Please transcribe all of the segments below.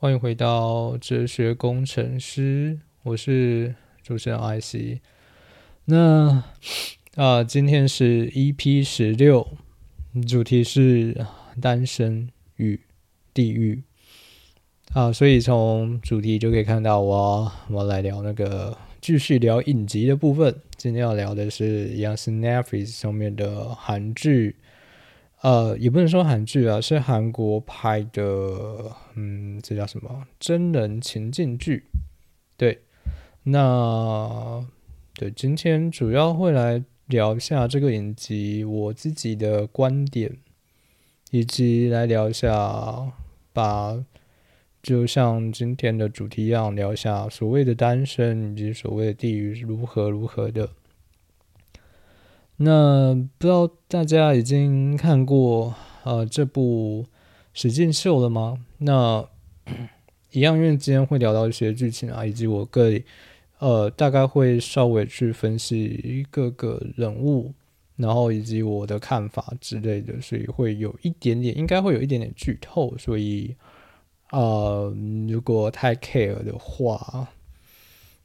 欢迎回到哲学工程师，我是主持人 IC。那啊，今天是 EP 十六，主题是单身与地狱啊，所以从主题就可以看到，我我来聊那个继续聊影集的部分。今天要聊的是一样是 Netflix 上面的韩剧。呃，也不能说韩剧啊，是韩国拍的，嗯，这叫什么真人情境剧？对，那对，今天主要会来聊一下这个影集我自己的观点，以及来聊一下，把就像今天的主题一样，聊一下所谓的单身以及所谓的地狱如何如何的。那不知道大家已经看过呃这部实境秀了吗？那 一样，因为今天会聊到一些剧情啊，以及我个呃大概会稍微去分析各个人物，然后以及我的看法之类的，所以会有一点点，应该会有一点点剧透，所以呃如果太 care 的话，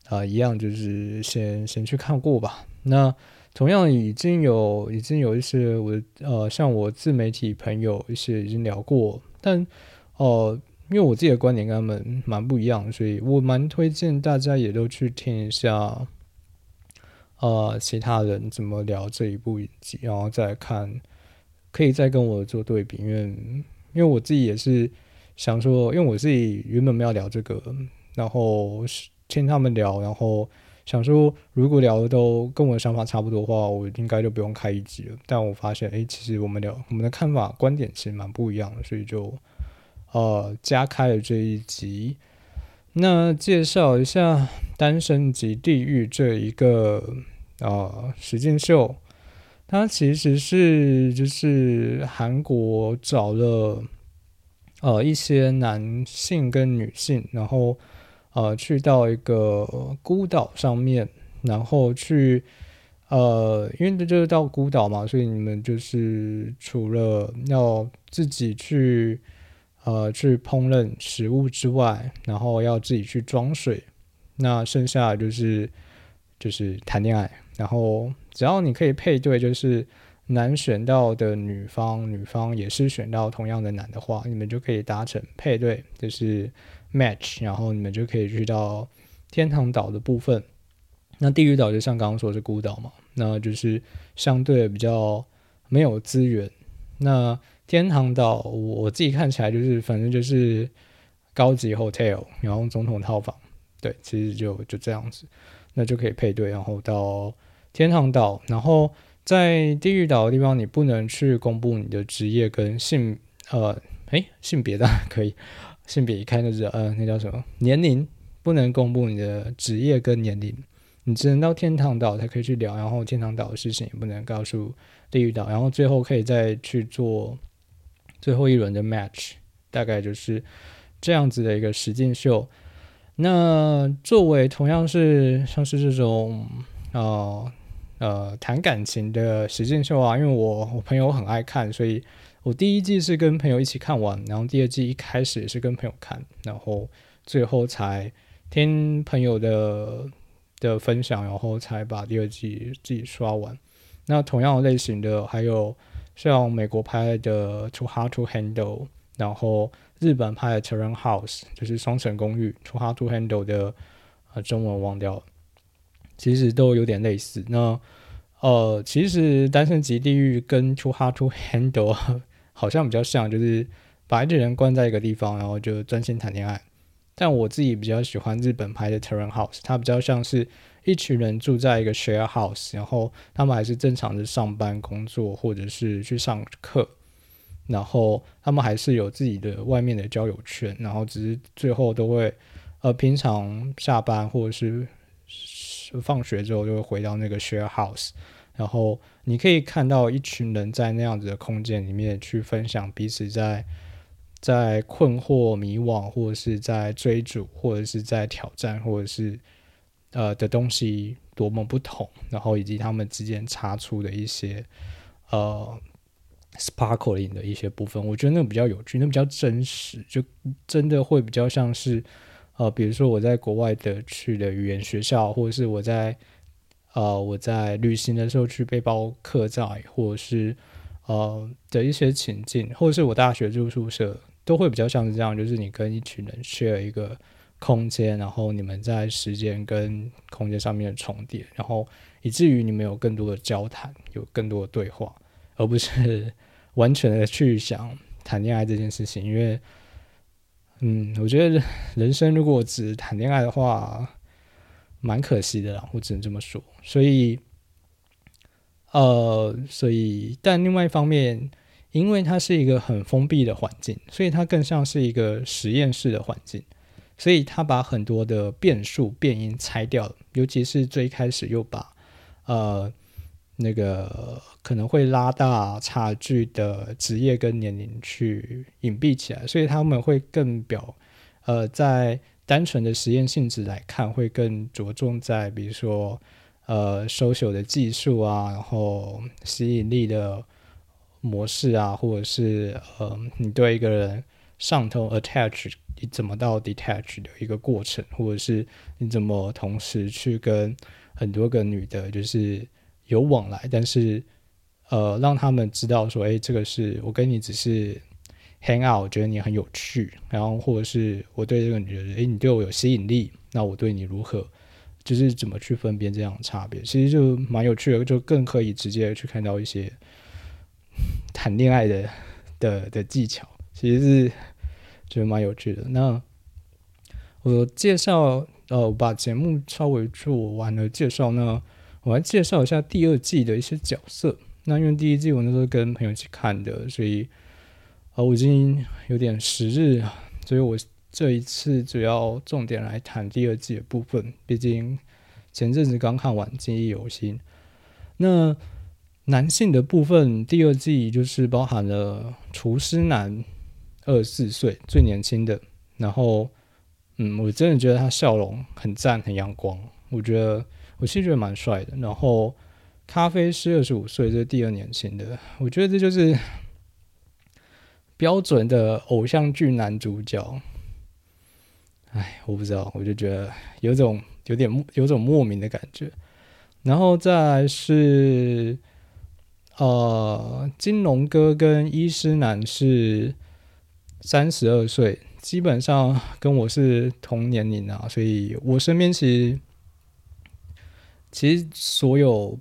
啊一样就是先先去看过吧。那。同样已经有已经有一些我呃像我自媒体朋友一些已经聊过，但哦因为我自己的观点跟他们蛮不一样，所以我蛮推荐大家也都去听一下，呃其他人怎么聊这一部影集，然后再看，可以再跟我做对比，因为因为我自己也是想说，因为我自己原本没有聊这个，然后听他们聊，然后。想说，如果聊的都跟我的想法差不多的话，我应该就不用开一集了。但我发现，哎，其实我们聊我们的看法、观点其实蛮不一样的，所以就呃加开了这一集。那介绍一下《单身级地狱》这一个啊实境秀，它其实是就是韩国找了呃一些男性跟女性，然后。呃，去到一个孤岛上面，然后去，呃，因为这就是到孤岛嘛，所以你们就是除了要自己去，呃，去烹饪食物之外，然后要自己去装水，那剩下就是就是谈恋爱，然后只要你可以配对，就是男选到的女方，女方也是选到同样的男的话，你们就可以达成配对，就是。match，然后你们就可以去到天堂岛的部分。那地狱岛就像刚刚说是孤岛嘛，那就是相对比较没有资源。那天堂岛我自己看起来就是反正就是高级 hotel，然后总统套房，对，其实就就这样子，那就可以配对，然后到天堂岛。然后在地狱岛的地方，你不能去公布你的职业跟性，呃，诶，性别当然可以。性别一看就是呃，那叫什么年龄不能公布你的职业跟年龄，你只能到天堂岛才可以去聊，然后天堂岛的事情也不能告诉地狱岛，然后最后可以再去做最后一轮的 match，大概就是这样子的一个实境秀。那作为同样是像是这种呃呃谈感情的实境秀啊，因为我我朋友很爱看，所以。我第一季是跟朋友一起看完，然后第二季一开始也是跟朋友看，然后最后才听朋友的的分享，然后才把第二季自己刷完。那同样类型的还有像美国拍的《Too Hard to Handle》，然后日本拍的《Terrace House》，就是双层公寓，《Too Hard to Handle》的呃中文忘掉了，其实都有点类似。那呃，其实《单身级地狱》跟《Too Hard to Handle》。好像比较像，就是把一个人关在一个地方，然后就专心谈恋爱。但我自己比较喜欢日本拍的《t e r r a n House》，它比较像是一群人住在一个 share house，然后他们还是正常的上班工作或者是去上课，然后他们还是有自己的外面的交友圈，然后只是最后都会呃平常下班或者是放学之后就会回到那个 share house。然后你可以看到一群人在那样子的空间里面去分享彼此在在困惑、迷惘，或者是在追逐，或者是在挑战，或者是呃的东西多么不同，然后以及他们之间擦出的一些呃 sparkling 的一些部分，我觉得那个比较有趣，那比较真实，就真的会比较像是，呃，比如说我在国外的去的语言学校，或者是我在，呃，我在旅行的时候去背包客栈，或者是呃的一些情境，或者是我大学住宿舍，都会比较像是这样，就是你跟一群人 share 一个空间，然后你们在时间跟空间上面的重叠，然后以至于你们有更多的交谈，有更多的对话。而不是 完全的去想谈恋爱这件事情，因为，嗯，我觉得人生如果只谈恋爱的话，蛮可惜的啦，我只能这么说。所以，呃，所以，但另外一方面，因为它是一个很封闭的环境，所以它更像是一个实验室的环境，所以它把很多的变数、变因拆掉了，尤其是最开始又把，呃。那个可能会拉大差距的职业跟年龄去隐蔽起来，所以他们会更表呃，在单纯的实验性质来看，会更着重在比如说呃收手的技术啊，然后吸引力的模式啊，或者是呃，你对一个人上头 attach，你怎么到 detach 的一个过程，或者是你怎么同时去跟很多个女的，就是。有往来，但是呃，让他们知道说，哎，这个是我跟你只是 hang out，觉得你很有趣，然后或者是我对这个女人，哎，你对我有吸引力，那我对你如何，就是怎么去分辨这样的差别，其实就蛮有趣的，就更可以直接去看到一些 谈恋爱的的的技巧，其实是觉得蛮有趣的。那我介绍，呃，把节目稍微做完了介绍呢。我来介绍一下第二季的一些角色。那因为第一季我那时候跟朋友一起看的，所以呃我已经有点时日，所以我这一次主要重点来谈第二季的部分。毕竟前阵子刚看完，记忆犹新。那男性的部分，第二季就是包含了厨师男，二十四岁，最年轻的。然后，嗯，我真的觉得他笑容很赞，很阳光。我觉得。我其实觉得蛮帅的，然后咖啡师二十五岁，这是第二年轻的，我觉得这就是标准的偶像剧男主角。哎，我不知道，我就觉得有种有点有种莫名的感觉。然后再是呃，金龙哥跟医师男是三十二岁，基本上跟我是同年龄啊，所以我身边其实。其实所有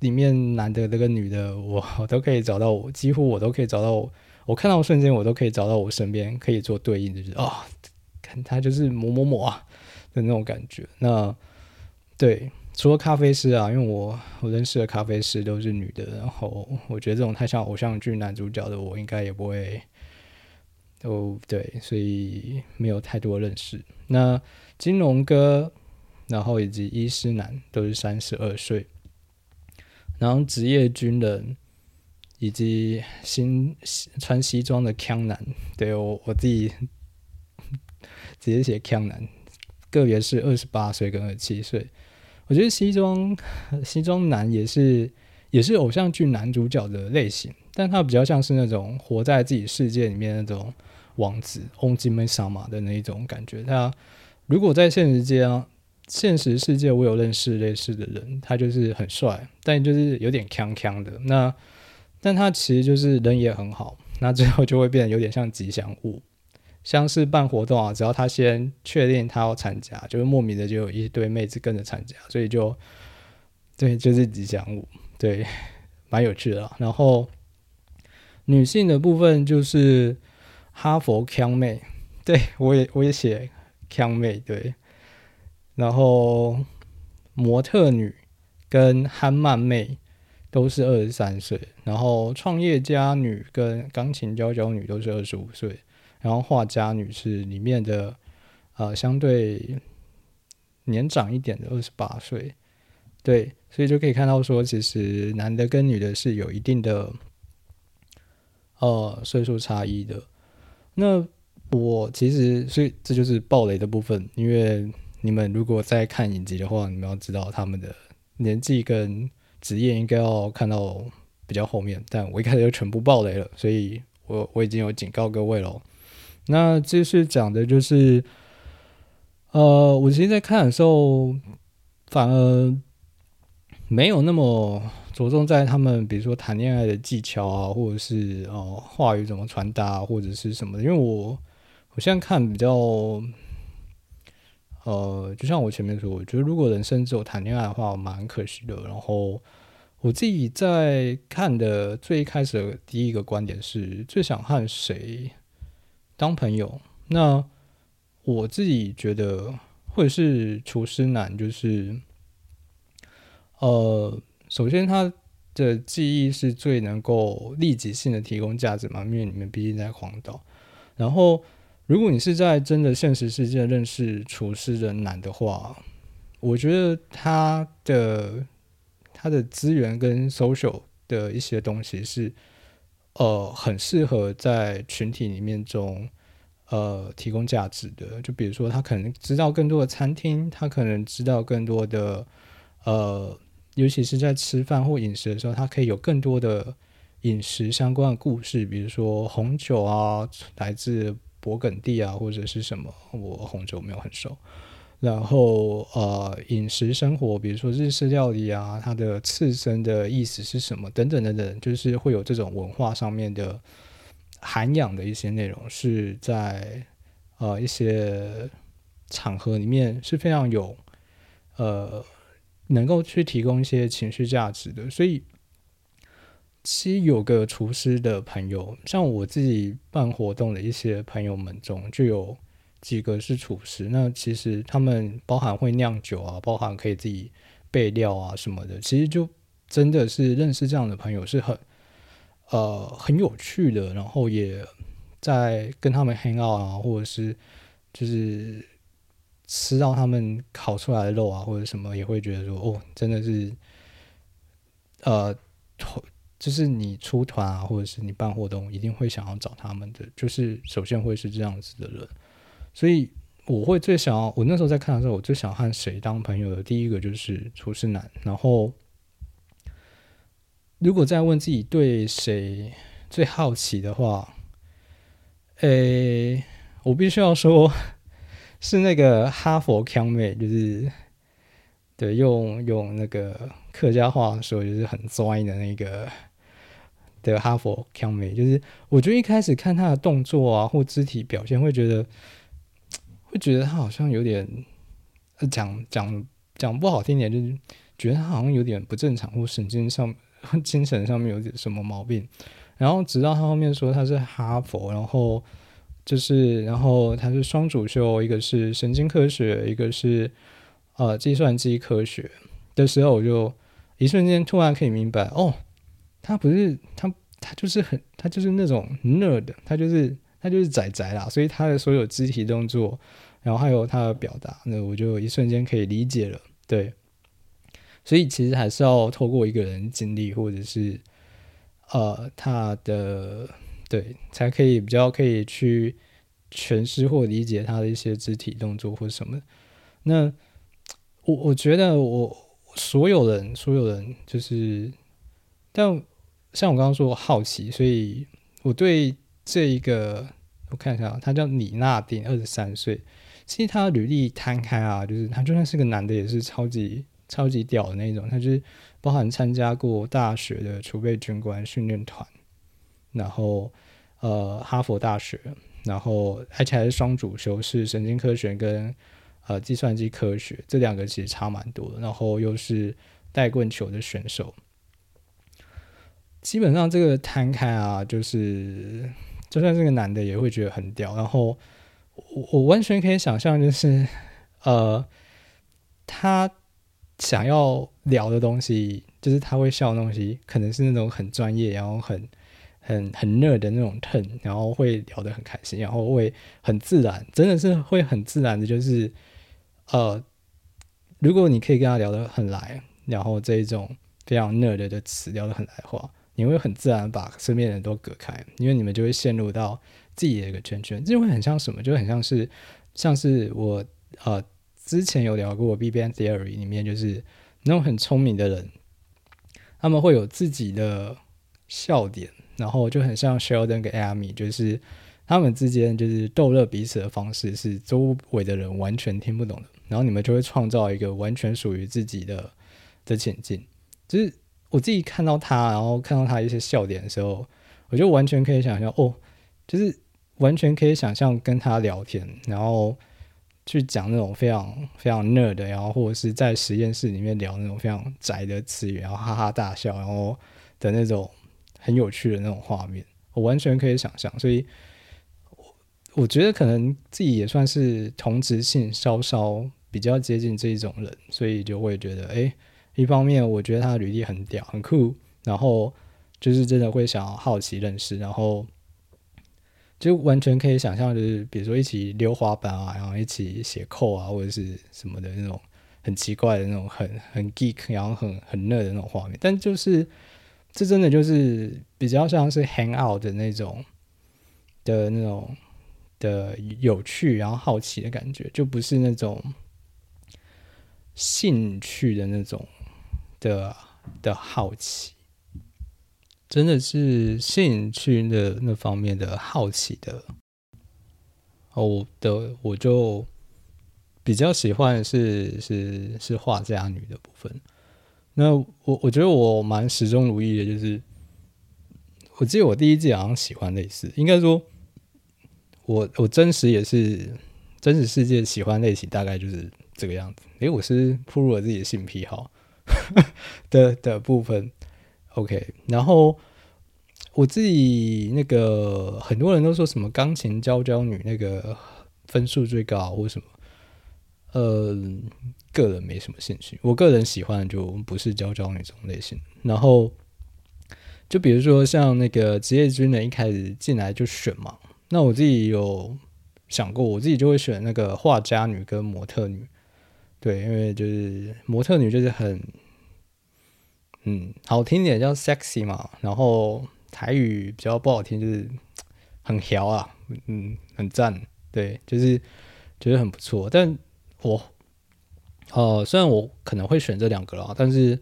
里面男的、那个女的，我我都可以找到，我几乎我都可以找到。我我看到瞬间，我都可以找到我身边可以做对应的，就是啊，看他就是某某某啊的那种感觉。那对，除了咖啡师啊，因为我我认识的咖啡师都是女的，然后我觉得这种太像偶像剧男主角的，我应该也不会。哦，对，所以没有太多认识。那金龙哥。然后以及医师男都是三十二岁，然后职业军人以及新穿西装的腔男，对我我自己直接写腔男，个别是二十八岁跟二十七岁。我觉得西装西装男也是也是偶像剧男主角的类型，但他比较像是那种活在自己世界里面那种王子翁金梅萨马的那一种感觉。他如果在现实间。现实世界我有认识类似的人，他就是很帅，但就是有点腔腔的。那，但他其实就是人也很好。那最后就会变得有点像吉祥物，像是办活动啊，只要他先确定他要参加，就是莫名的就有一堆妹子跟着参加，所以就对，就是吉祥物，对，蛮有趣的。然后女性的部分就是哈佛腔妹，对我也我也写腔妹，对。然后，模特女跟憨曼妹都是二十三岁，然后创业家女跟钢琴娇娇女都是二十五岁，然后画家女是里面的呃相对年长一点的二十八岁，对，所以就可以看到说，其实男的跟女的是有一定的呃岁数差异的。那我其实所以这就是暴雷的部分，因为。你们如果在看影集的话，你们要知道他们的年纪跟职业应该要看到比较后面，但我一开始就全部爆雷了，所以我我已经有警告各位喽。那这是讲的就是，呃，我其实，在看的时候，反而没有那么着重在他们，比如说谈恋爱的技巧啊，或者是哦话语怎么传达，或者是什么的，因为我我现在看比较，呃，就像我前面说，我觉得如果人生只有谈恋爱的话，蛮可惜的。然后我自己在看的最一开始的第一个观点是，最想和谁？当朋友，那我自己觉得，或者是厨师男，就是，呃，首先他的记忆是最能够立即性的提供价值嘛，因为你们毕竟在荒岛。然后，如果你是在真的现实世界认识厨师的男的话，我觉得他的他的资源跟 social 的一些东西是。呃，很适合在群体里面中，呃，提供价值的。就比如说，他可能知道更多的餐厅，他可能知道更多的，呃，尤其是在吃饭或饮食的时候，他可以有更多的饮食相关的故事，比如说红酒啊，来自勃艮第啊，或者是什么，我红酒没有很熟。然后呃，饮食生活，比如说日式料理啊，它的刺身的意思是什么？等等等等，就是会有这种文化上面的涵养的一些内容，是在呃一些场合里面是非常有呃能够去提供一些情绪价值的。所以，其实有个厨师的朋友，像我自己办活动的一些朋友们中，就有。几个是厨师，那其实他们包含会酿酒啊，包含可以自己备料啊什么的，其实就真的是认识这样的朋友是很呃很有趣的，然后也在跟他们 hang out 啊，或者是就是吃到他们烤出来的肉啊或者什么，也会觉得说哦，真的是呃就是你出团啊，或者是你办活动，一定会想要找他们的，就是首先会是这样子的人。所以我会最想要，我那时候在看的时候，我最想和谁当朋友的第一个就是厨师男。然后，如果再问自己对谁最好奇的话，诶，我必须要说，是那个哈佛康妹，就是对用用那个客家话说，就是很拽的那个的哈佛康妹。就是我觉得一开始看他的动作啊或肢体表现，会觉得。会觉得他好像有点，讲讲讲不好听点，就是觉得他好像有点不正常，或神经上、精神上面有点什么毛病。然后直到他后面说他是哈佛，然后就是，然后他是双主修，一个是神经科学，一个是呃计算机科学的时候，我就一瞬间突然可以明白，哦，他不是他，他就是很，他就是那种 nerd，他就是。他就是仔仔啦，所以他的所有肢体动作，然后还有他的表达，那我就一瞬间可以理解了。对，所以其实还是要透过一个人经历，或者是呃他的对，才可以比较可以去诠释或理解他的一些肢体动作或什么。那我我觉得我所有人所有人就是，但像我刚刚说好奇，所以我对。这一个我看一下，他叫李纳丁，二十三岁。其实他履历摊开啊，就是他就算是个男的，也是超级超级屌的那种。他就是包含参加过大学的储备军官训练团，然后呃哈佛大学，然后而且还是双主修，是神经科学跟呃计算机科学这两个其实差蛮多的。然后又是带棍球的选手，基本上这个摊开啊，就是。就算是个男的，也会觉得很屌。然后我我完全可以想象，就是呃，他想要聊的东西，就是他会笑的东西，可能是那种很专业，然后很很很热的那种 turn，然后会聊得很开心，然后会很自然，真的是会很自然的，就是呃，如果你可以跟他聊得很来，然后这一种非常热的的词聊得很来的话。你会很自然把身边人都隔开，因为你们就会陷入到自己的一个圈圈，这会很像什么？就很像是像是我呃之前有聊过 B B N Theory 里面，就是那种很聪明的人，他们会有自己的笑点，然后就很像 Sheldon 跟 Amy，就是他们之间就是逗乐彼此的方式是周围的人完全听不懂的，然后你们就会创造一个完全属于自己的的前进。就是我自己看到他，然后看到他一些笑点的时候，我就完全可以想象，哦，就是完全可以想象跟他聊天，然后。去讲那种非常非常 nerd 的，然后或者是在实验室里面聊那种非常宅的词语，然后哈哈大笑，然后的那种很有趣的那种画面，我完全可以想象。所以，我我觉得可能自己也算是同质性稍稍比较接近这一种人，所以就会觉得，哎，一方面我觉得他的履历很屌很酷，然后就是真的会想好奇认识，然后。就完全可以想象，就是比如说一起溜滑板啊，然后一起写扣啊，或者是什么的那种很奇怪的那种很很 geek，然后很很热的那种画面。但就是这真的就是比较像是 hang out 的那种的那种的有趣，然后好奇的感觉，就不是那种兴趣的那种的的好奇。真的是兴趣的那方面的好奇的，哦我的我就比较喜欢是是是画家女的部分。那我我觉得我蛮始终如一的，就是我记得我第一季好像喜欢类似，应该说我我真实也是真实世界喜欢类型大概就是这个样子。诶，我是铺入了自己的性癖好 的的部分。OK，然后我自己那个很多人都说什么钢琴娇娇女那个分数最高或什么，呃，个人没什么兴趣。我个人喜欢的就不是娇娇女这种类型。然后就比如说像那个职业军人一开始进来就选嘛，那我自己有想过，我自己就会选那个画家女跟模特女。对，因为就是模特女就是很。嗯，好听点叫 sexy 嘛，然后台语比较不好听就是很调啊，嗯，很赞，对，就是觉得很不错。但我，呃，虽然我可能会选这两个啦，但是，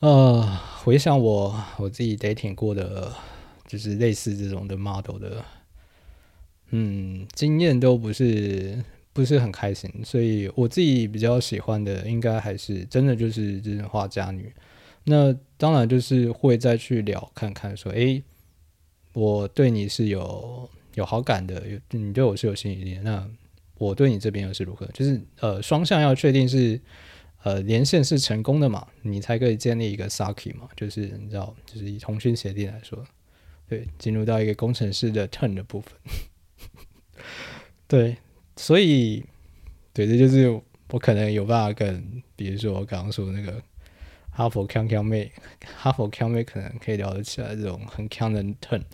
呃，回想我我自己 dating 过的，就是类似这种的 model 的，嗯，经验都不是不是很开心，所以我自己比较喜欢的，应该还是真的就是这种画家女。那当然就是会再去聊看看，说，哎，我对你是有有好感的，有你对我是有吸引力，那我对你这边又是如何？就是呃，双向要确定是呃连线是成功的嘛，你才可以建立一个 saki 嘛，就是你知道，就是以通讯协定来说，对，进入到一个工程师的 turn 的部分，对，所以对，这就是我可能有办法跟，比如说我刚刚说那个。哈佛强强妹，哈佛强妹可能可以聊得起来这种很强的 turn。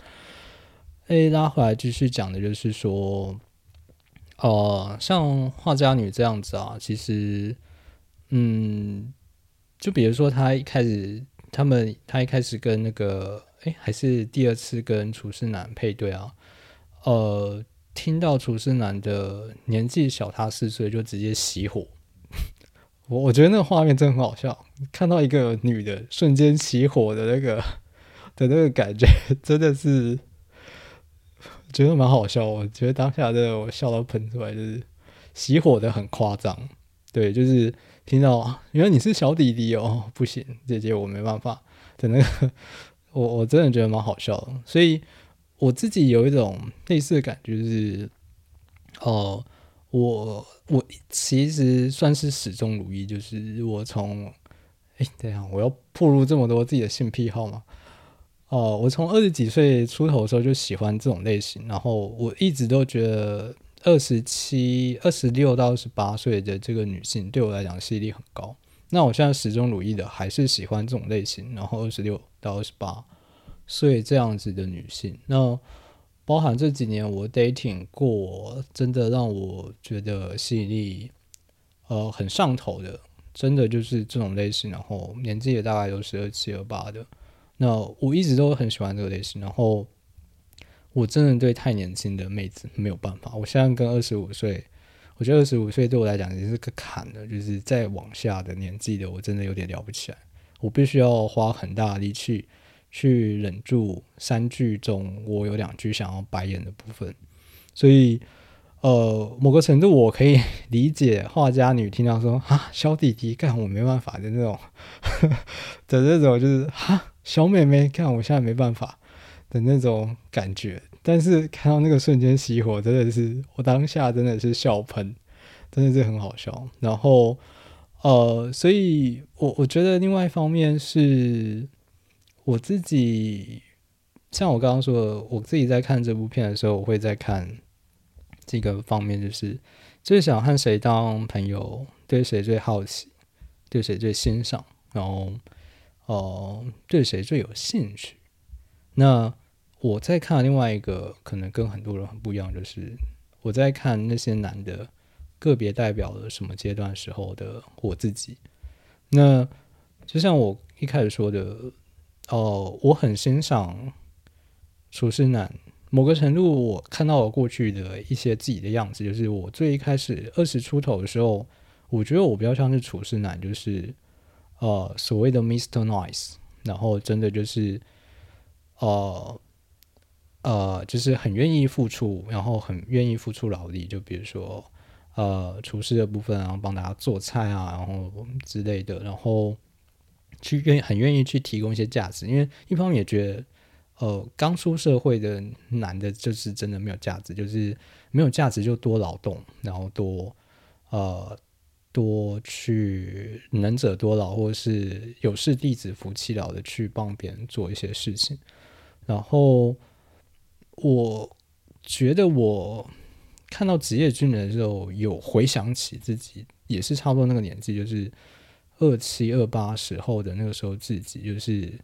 哎，拉回来继续讲的就是说，呃，像画家女这样子啊，其实，嗯，就比如说她一开始，他们她一开始跟那个，哎，还是第二次跟厨师男配对啊，呃，听到厨师男的年纪小他四岁，就直接熄火。我我觉得那个画面真的很好笑，看到一个女的瞬间起火的那个的那个感觉，真的是觉得蛮好笑。我觉得当下的我笑到喷出来，就是起火的很夸张。对，就是听到原来你是小弟弟哦，不行，姐姐我没办法的那个，我我真的觉得蛮好笑的。所以我自己有一种类似的感觉，就是哦。我我其实算是始终如一，就是我从哎，等下我要暴露这么多自己的性癖好吗？哦，我从二十几岁出头的时候就喜欢这种类型，然后我一直都觉得二十七、二十六到二十八岁的这个女性对我来讲吸引力很高。那我现在始终如一的还是喜欢这种类型，然后二十六到二十八岁这样子的女性。那包含这几年我 dating 过，真的让我觉得吸引力呃很上头的，真的就是这种类型。然后年纪也大概都是二七二八的。那我一直都很喜欢这个类型。然后我真的对太年轻的妹子没有办法。我现在跟二十五岁，我觉得二十五岁对我来讲也是个坎的，就是再往下的年纪的，我真的有点聊不起来。我必须要花很大的力气去忍住三句中我有两句想要白眼的部分，所以呃，某个程度我可以 理解画家女听到说啊，小弟弟干我没办法的那种的那种，就是哈，小妹妹干我现在没办法的那种感觉。但是看到那个瞬间熄火，真的是我当下真的是笑喷，真的是很好笑。然后呃，所以我我觉得另外一方面是我自己，像我刚刚说的，我自己在看这部片的时候，我会在看。这个方面就是最想和谁当朋友，对谁最好奇，对谁最欣赏，然后哦，对谁最有兴趣。那我在看另外一个可能跟很多人很不一样，就是我在看那些男的个别代表了什么阶段时候的我自己。那就像我一开始说的，哦，我很欣赏厨师男。某个程度，我看到了过去的一些自己的样子，就是我最一开始二十出头的时候，我觉得我比较像是厨师男，就是呃所谓的 Mister Nice，然后真的就是呃呃就是很愿意付出，然后很愿意付出劳力，就比如说呃厨师的部分，然后帮大家做菜啊，然后之类的，然后去愿很愿意去提供一些价值，因为一方面也觉得。呃，刚出社会的男的，就是真的没有价值，就是没有价值就多劳动，然后多呃多去能者多劳，或是有事弟子服其劳的去帮别人做一些事情。然后我觉得我看到职业军人的时候，有回想起自己也是差不多那个年纪，就是二七二八时候的那个时候自己，就是。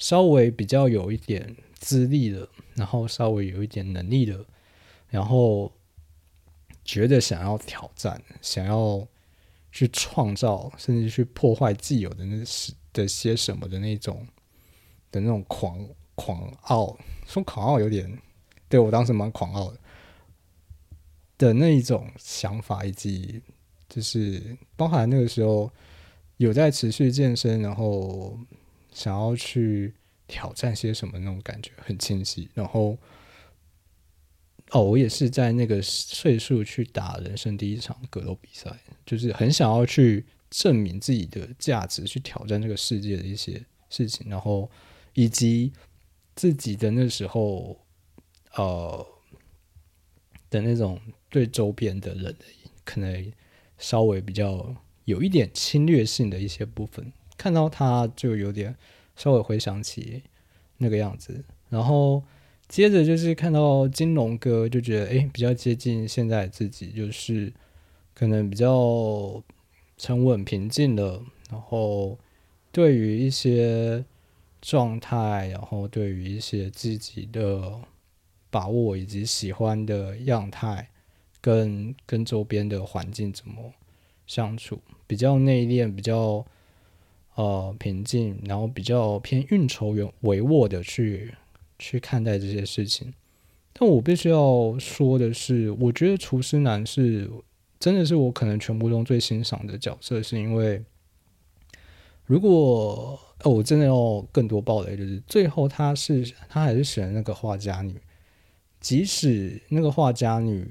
稍微比较有一点资历的，然后稍微有一点能力的，然后觉得想要挑战，想要去创造，甚至去破坏既有的那是的些什么的那种的那种狂狂傲，说狂傲有点对我当时蛮狂傲的的那一种想法，以及就是包含那个时候有在持续健身，然后。想要去挑战些什么那种感觉很清晰，然后哦，我也是在那个岁数去打人生第一场格斗比赛，就是很想要去证明自己的价值，去挑战这个世界的一些事情，然后以及自己的那时候呃的那种对周边的人可能稍微比较有一点侵略性的一些部分。看到他就有点稍微回想起那个样子，然后接着就是看到金龙哥，就觉得诶比较接近现在自己，就是可能比较沉稳平静的，然后对于一些状态，然后对于一些自己的把握以及喜欢的样态，跟跟周边的环境怎么相处，比较内敛，比较。呃，平静，然后比较偏运筹帷幄的去去看待这些事情。但我必须要说的是，我觉得厨师男是真的是我可能全部中最欣赏的角色，是因为如果，我真的要更多爆雷，就是最后他是他还是选那个画家女，即使那个画家女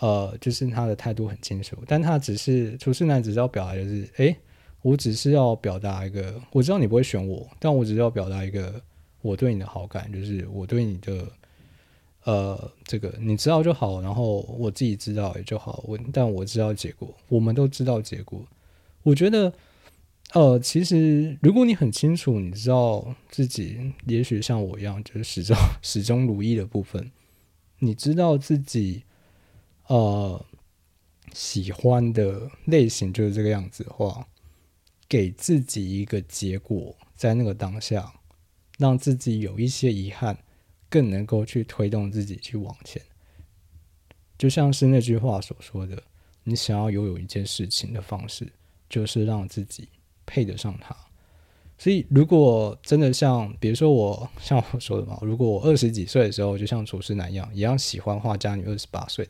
呃，就是他的态度很清楚，但他只是厨师男，只是要表达就是哎。我只是要表达一个，我知道你不会选我，但我只是要表达一个我对你的好感，就是我对你的呃这个你知道就好，然后我自己知道也就好。我但我知道结果，我们都知道结果。我觉得呃，其实如果你很清楚，你知道自己也许像我一样，就是始终 始终如一的部分，你知道自己呃喜欢的类型就是这个样子的话。给自己一个结果，在那个当下，让自己有一些遗憾，更能够去推动自己去往前。就像是那句话所说的：“你想要拥有一件事情的方式，就是让自己配得上它。”所以，如果真的像，比如说我像我说的嘛，如果我二十几岁的时候，就像厨师男一样，一样喜欢画家女，二十八岁。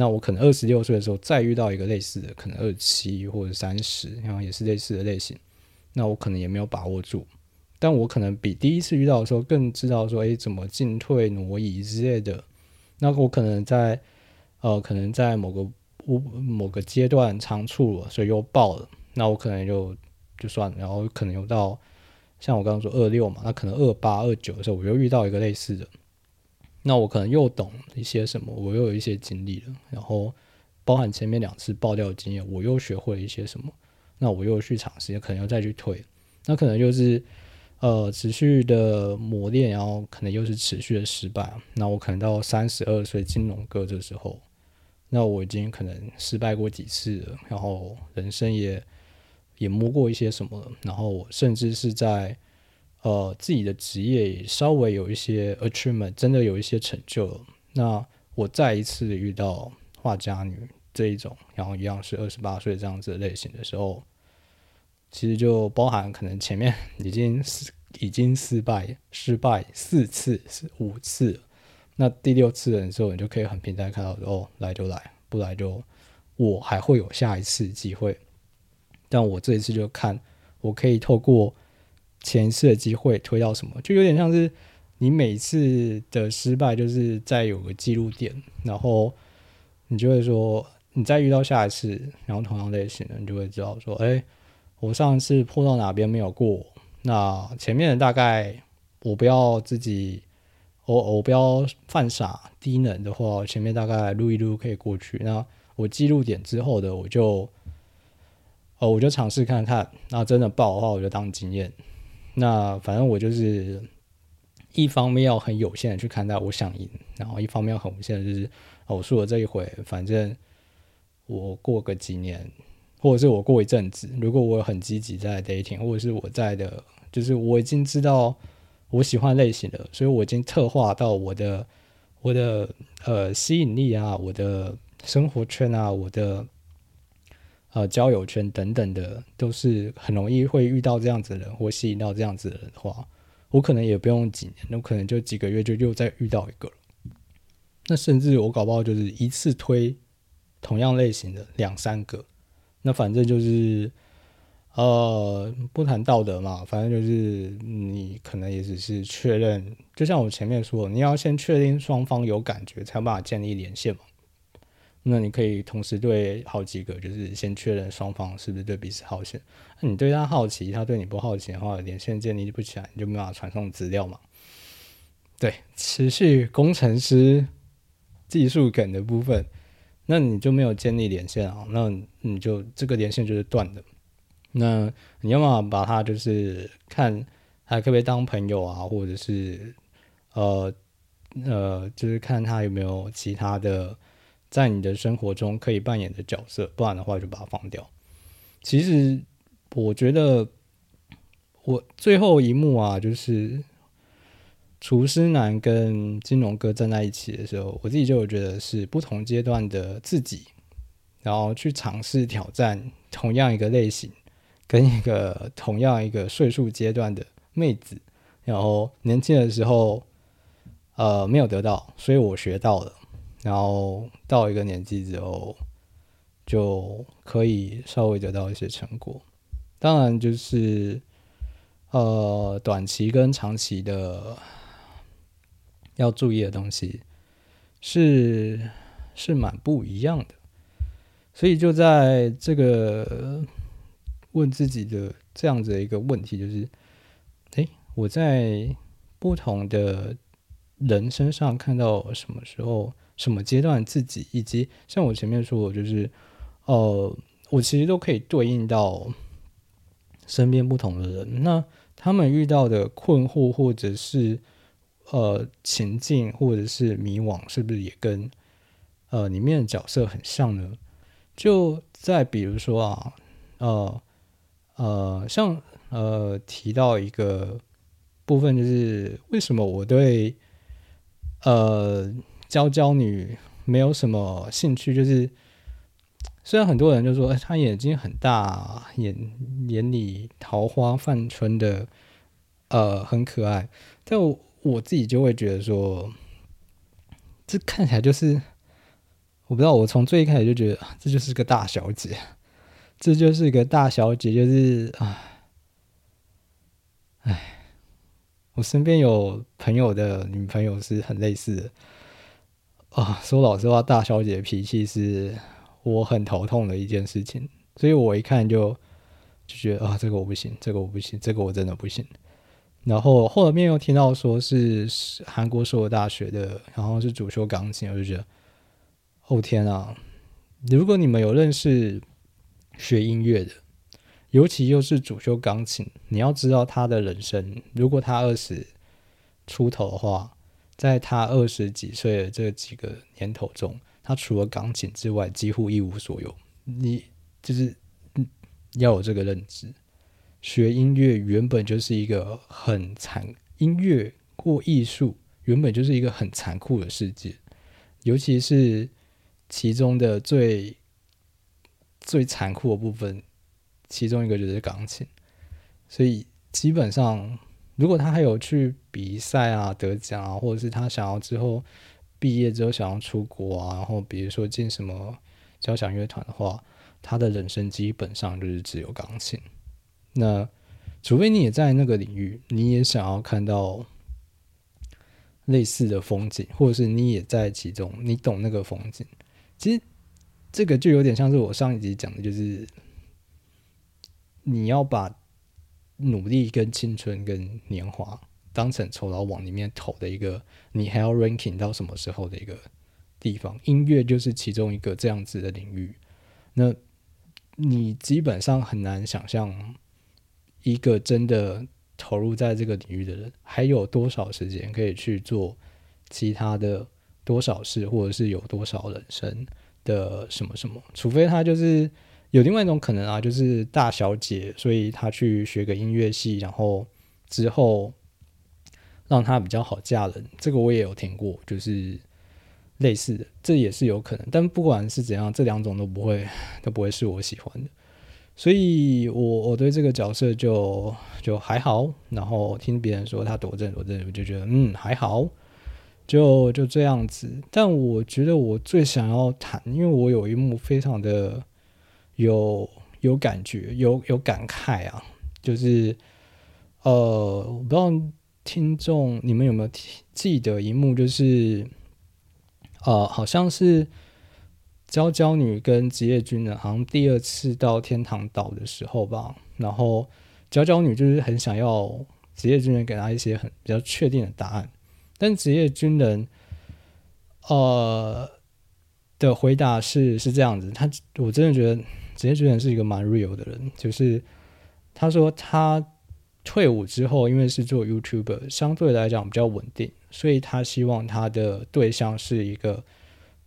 那我可能二十六岁的时候再遇到一个类似的，可能二七或者三十，然后也是类似的类型，那我可能也没有把握住。但我可能比第一次遇到的时候更知道说，诶，怎么进退挪移之类的。那我可能在呃，可能在某个某某个阶段仓促了，所以又爆了。那我可能就就算了，然后可能又到像我刚刚说二六嘛，那可能二八二九的时候，我又遇到一个类似的。那我可能又懂一些什么，我又有一些经历了，然后包含前面两次爆掉经验，我又学会了一些什么。那我又去尝试，也可能又再去推，那可能就是呃持续的磨练，然后可能又是持续的失败。那我可能到三十二岁金融哥这时候，那我已经可能失败过几次了，然后人生也也摸过一些什么，然后我甚至是在呃自己的职业也稍微有一些 achievement，真的有一些成就了。那我再一次遇到画家女这一种，然后一样是二十八岁这样子类型的时候。其实就包含可能前面已经失已经失败失败四次是五次，那第六次的时候你就可以很平淡看到说哦来就来不来就我还会有下一次机会，但我这一次就看我可以透过前一次的机会推到什么，就有点像是你每次的失败就是在有个记录点，然后你就会说你再遇到下一次，然后同样类型的你就会知道说哎。我上次破到哪边没有过？那前面的大概我不要自己，我我不要犯傻低能的话，前面大概撸一撸可以过去。那我记录点之后的，我就，哦，我就尝试看看。那真的爆的话，我就当经验。那反正我就是一方面要很有限的去看待我想赢，然后一方面要很无限的就是我输了这一回，反正我过个几年。或者是我过一阵子，如果我很积极在 dating，或者是我在的，就是我已经知道我喜欢类型的，所以我已经特化到我的我的呃吸引力啊，我的生活圈啊，我的呃交友圈等等的，都是很容易会遇到这样子的人，或吸引到这样子的人的话，我可能也不用几年，那可能就几个月就又再遇到一个了。那甚至我搞不好就是一次推同样类型的两三个。那反正就是，呃，不谈道德嘛，反正就是你可能也只是确认，就像我前面说，你要先确定双方有感觉，才有办法建立连线嘛。那你可以同时对好几个，就是先确认双方是不是对彼此好奇。那你对他好奇，他对你不好奇的话，连线建立不起来，你就没办法传送资料嘛。对，持续工程师技术梗的部分。那你就没有建立连线啊？那你就这个连线就是断的。那你要么把它就是看还可不可以当朋友啊，或者是呃呃，就是看他有没有其他的在你的生活中可以扮演的角色，不然的话就把它放掉。其实我觉得我最后一幕啊，就是。厨师男跟金融哥站在一起的时候，我自己就觉得是不同阶段的自己，然后去尝试挑战同样一个类型，跟一个同样一个岁数阶段的妹子，然后年轻的时候，呃，没有得到，所以我学到了，然后到一个年纪之后，就可以稍微得到一些成果。当然，就是呃，短期跟长期的。要注意的东西是是蛮不一样的，所以就在这个问自己的这样子的一个问题，就是：哎，我在不同的人身上看到什么时候、什么阶段自己，以及像我前面说，就是呃，我其实都可以对应到身边不同的人，那他们遇到的困惑或者是。呃，情境或者是迷惘，是不是也跟呃里面的角色很像呢？就再比如说啊，呃呃，像呃提到一个部分，就是为什么我对呃娇娇女没有什么兴趣？就是虽然很多人就说，她眼睛很大，眼眼里桃花泛春的，呃，很可爱，但我。我自己就会觉得说，这看起来就是，我不知道，我从最一开始就觉得这就是个大小姐，这就是一个大小姐，就是啊，哎，我身边有朋友的女朋友是很类似的啊。说老实话，大小姐脾气是我很头痛的一件事情，所以我一看就就觉得啊，这个我不行，这个我不行，这个我真的不行。然后后面又听到说是韩国所有大学的，然后是主修钢琴，我就觉得，哦天啊！如果你们有认识学音乐的，尤其又是主修钢琴，你要知道他的人生，如果他二十出头的话，在他二十几岁的这几个年头中，他除了钢琴之外，几乎一无所有。你就是要有这个认知。学音乐原本就是一个很残，音乐或艺术原本就是一个很残酷的世界，尤其是其中的最最残酷的部分，其中一个就是钢琴。所以基本上，如果他还有去比赛啊、得奖啊，或者是他想要之后毕业之后想要出国啊，然后比如说进什么交响乐团的话，他的人生基本上就是只有钢琴。那除非你也在那个领域，你也想要看到类似的风景，或者是你也在其中，你懂那个风景。其实这个就有点像是我上一集讲的，就是你要把努力、跟青春、跟年华当成酬劳往里面投的一个，你还要 ranking 到什么时候的一个地方。音乐就是其中一个这样子的领域，那你基本上很难想象。一个真的投入在这个领域的人，还有多少时间可以去做其他的多少事，或者是有多少人生的什么什么？除非他就是有另外一种可能啊，就是大小姐，所以她去学个音乐系，然后之后让她比较好嫁人。这个我也有听过，就是类似的，这也是有可能。但不管是怎样，这两种都不会都不会是我喜欢的。所以，我我对这个角色就就还好，然后听别人说他多正多正，我就觉得嗯还好，就就这样子。但我觉得我最想要谈，因为我有一幕非常的有有感觉，有有感慨啊，就是呃，我不知道听众你们有没有记得一幕，就是呃，好像是。娇娇女跟职业军人好像第二次到天堂岛的时候吧，然后娇娇女就是很想要职业军人给她一些很比较确定的答案，但职业军人呃的回答是是这样子，他我真的觉得职业军人是一个蛮 real 的人，就是他说他退伍之后，因为是做 YouTuber，相对来讲比较稳定，所以他希望他的对象是一个。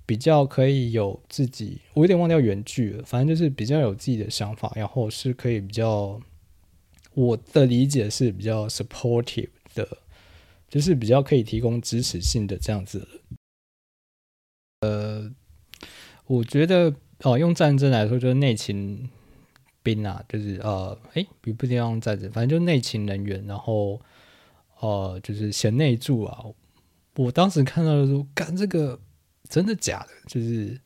比较可以有自己，我有点忘掉原句了。反正就是比较有自己的想法，然后是可以比较，我的理解是比较 supportive 的，就是比较可以提供支持性的这样子。呃，我觉得哦，用战争来说，就是内勤兵啊，就是呃，哎，不不一定用战争，反正就是内勤人员，然后呃，就是贤内助啊。我当时看到的时候，干这个。真的假的？就是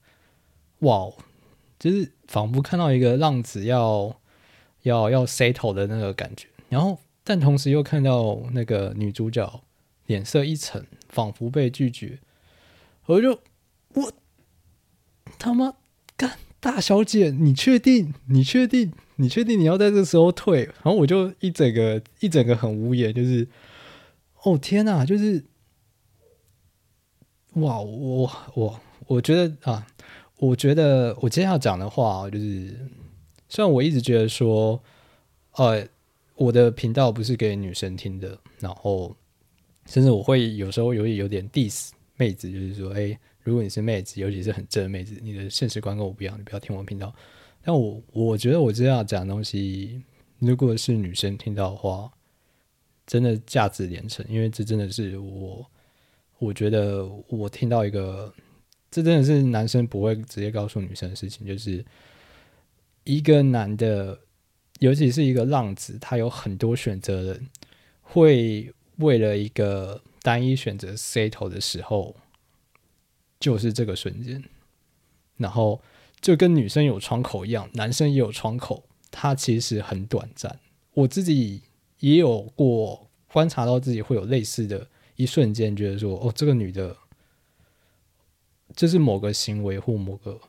哇，就是仿佛看到一个浪子要要要 settle 的那个感觉，然后但同时又看到那个女主角脸色一沉，仿佛被拒绝，我就我他妈干大小姐，你确定？你确定？你确定你要在这时候退？然后我就一整个一整个很无言，就是哦天哪，就是。哇，我我我觉得啊，我觉得我今天要讲的话就是，虽然我一直觉得说，呃，我的频道不是给女生听的，然后甚至我会有时候有有点 diss 妹子，就是说，哎，如果你是妹子，尤其是很正的妹子，你的现实观跟我不一样，你不要听我频道。但我我觉得我这样讲东西，如果是女生听到的话，真的价值连城，因为这真的是我。我觉得我听到一个，这真的是男生不会直接告诉女生的事情，就是一个男的，尤其是一个浪子，他有很多选择的，会为了一个单一选择 C 头的时候，就是这个瞬间，然后就跟女生有窗口一样，男生也有窗口，它其实很短暂。我自己也有过观察到自己会有类似的一瞬间，觉得说哦，这个女的，这是某个行为或某个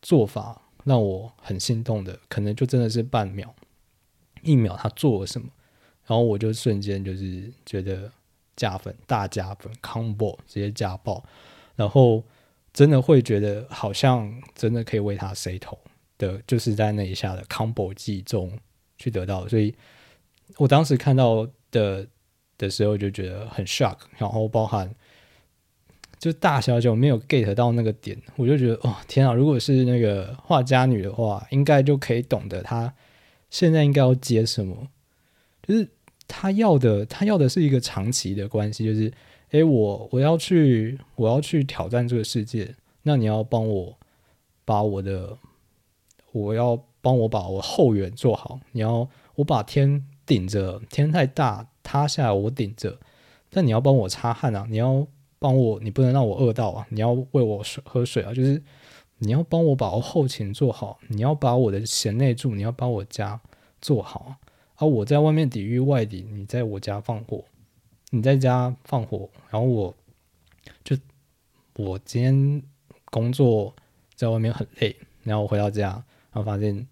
做法让我很心动的，可能就真的是半秒、一秒，她做了什么，然后我就瞬间就是觉得加分、大加分，combo 直接加爆，然后真的会觉得好像真的可以为他 say 头的，就是在那一下的 combo 技中去得到，所以我当时看到。的的时候就觉得很 shock，然后包含就大小就没有 get 到那个点，我就觉得哦天啊！如果是那个画家女的话，应该就可以懂得她现在应该要接什么，就是她要的，她要的是一个长期的关系，就是诶，我我要去我要去挑战这个世界，那你要帮我把我的我要帮我把我后援做好，你要我把天。顶着天太大塌下来，我顶着，但你要帮我擦汗啊！你要帮我，你不能让我饿到啊！你要喂我水喝水啊！就是你要帮我把我后勤做好，你要把我的贤内助，你要把我家做好啊！我在外面抵御外敌，你在我家放火，你在家放火，然后我就我今天工作在外面很累，然后我回到家，然后发现。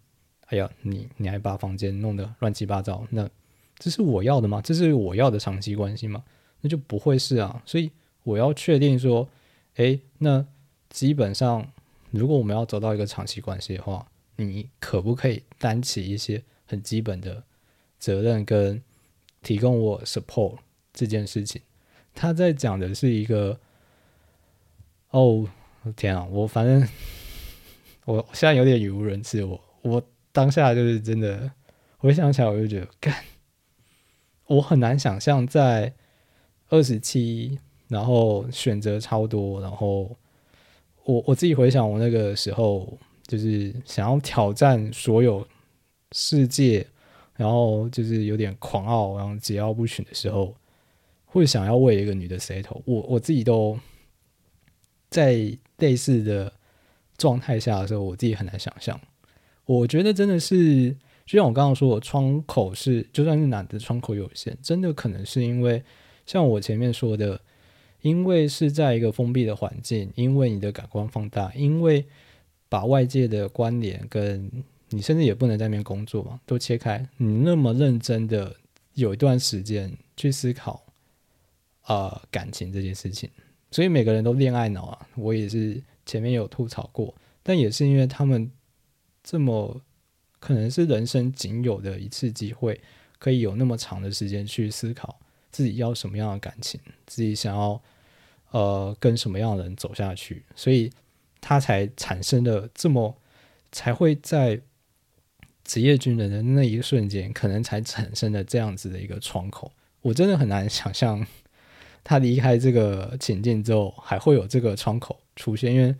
哎呀，你你还把房间弄得乱七八糟，那这是我要的吗？这是我要的长期关系吗？那就不会是啊。所以我要确定说，哎，那基本上，如果我们要走到一个长期关系的话，你可不可以担起一些很基本的责任，跟提供我 support 这件事情？他在讲的是一个，哦，天啊，我反正我现在有点语无伦次，我我。当下就是真的，回想起来我就觉得，干，我很难想象在二十七，然后选择超多，然后我我自己回想我那个时候，就是想要挑战所有世界，然后就是有点狂傲，然后桀骜不驯的时候，会想要为一个女的 settle，我我自己都在类似的状态下的时候，我自己很难想象。我觉得真的是，就像我刚刚说，我窗口是就算是男的窗口有限，真的可能是因为像我前面说的，因为是在一个封闭的环境，因为你的感官放大，因为把外界的关联跟你甚至也不能在那边工作嘛，都切开，你那么认真的有一段时间去思考啊感情这件事情，所以每个人都恋爱脑啊，我也是前面有吐槽过，但也是因为他们。这么可能是人生仅有的一次机会，可以有那么长的时间去思考自己要什么样的感情，自己想要呃跟什么样的人走下去，所以他才产生了这么才会在职业军人的那一瞬间，可能才产生了这样子的一个窗口。我真的很难想象他离开这个情境之后，还会有这个窗口出现，因为。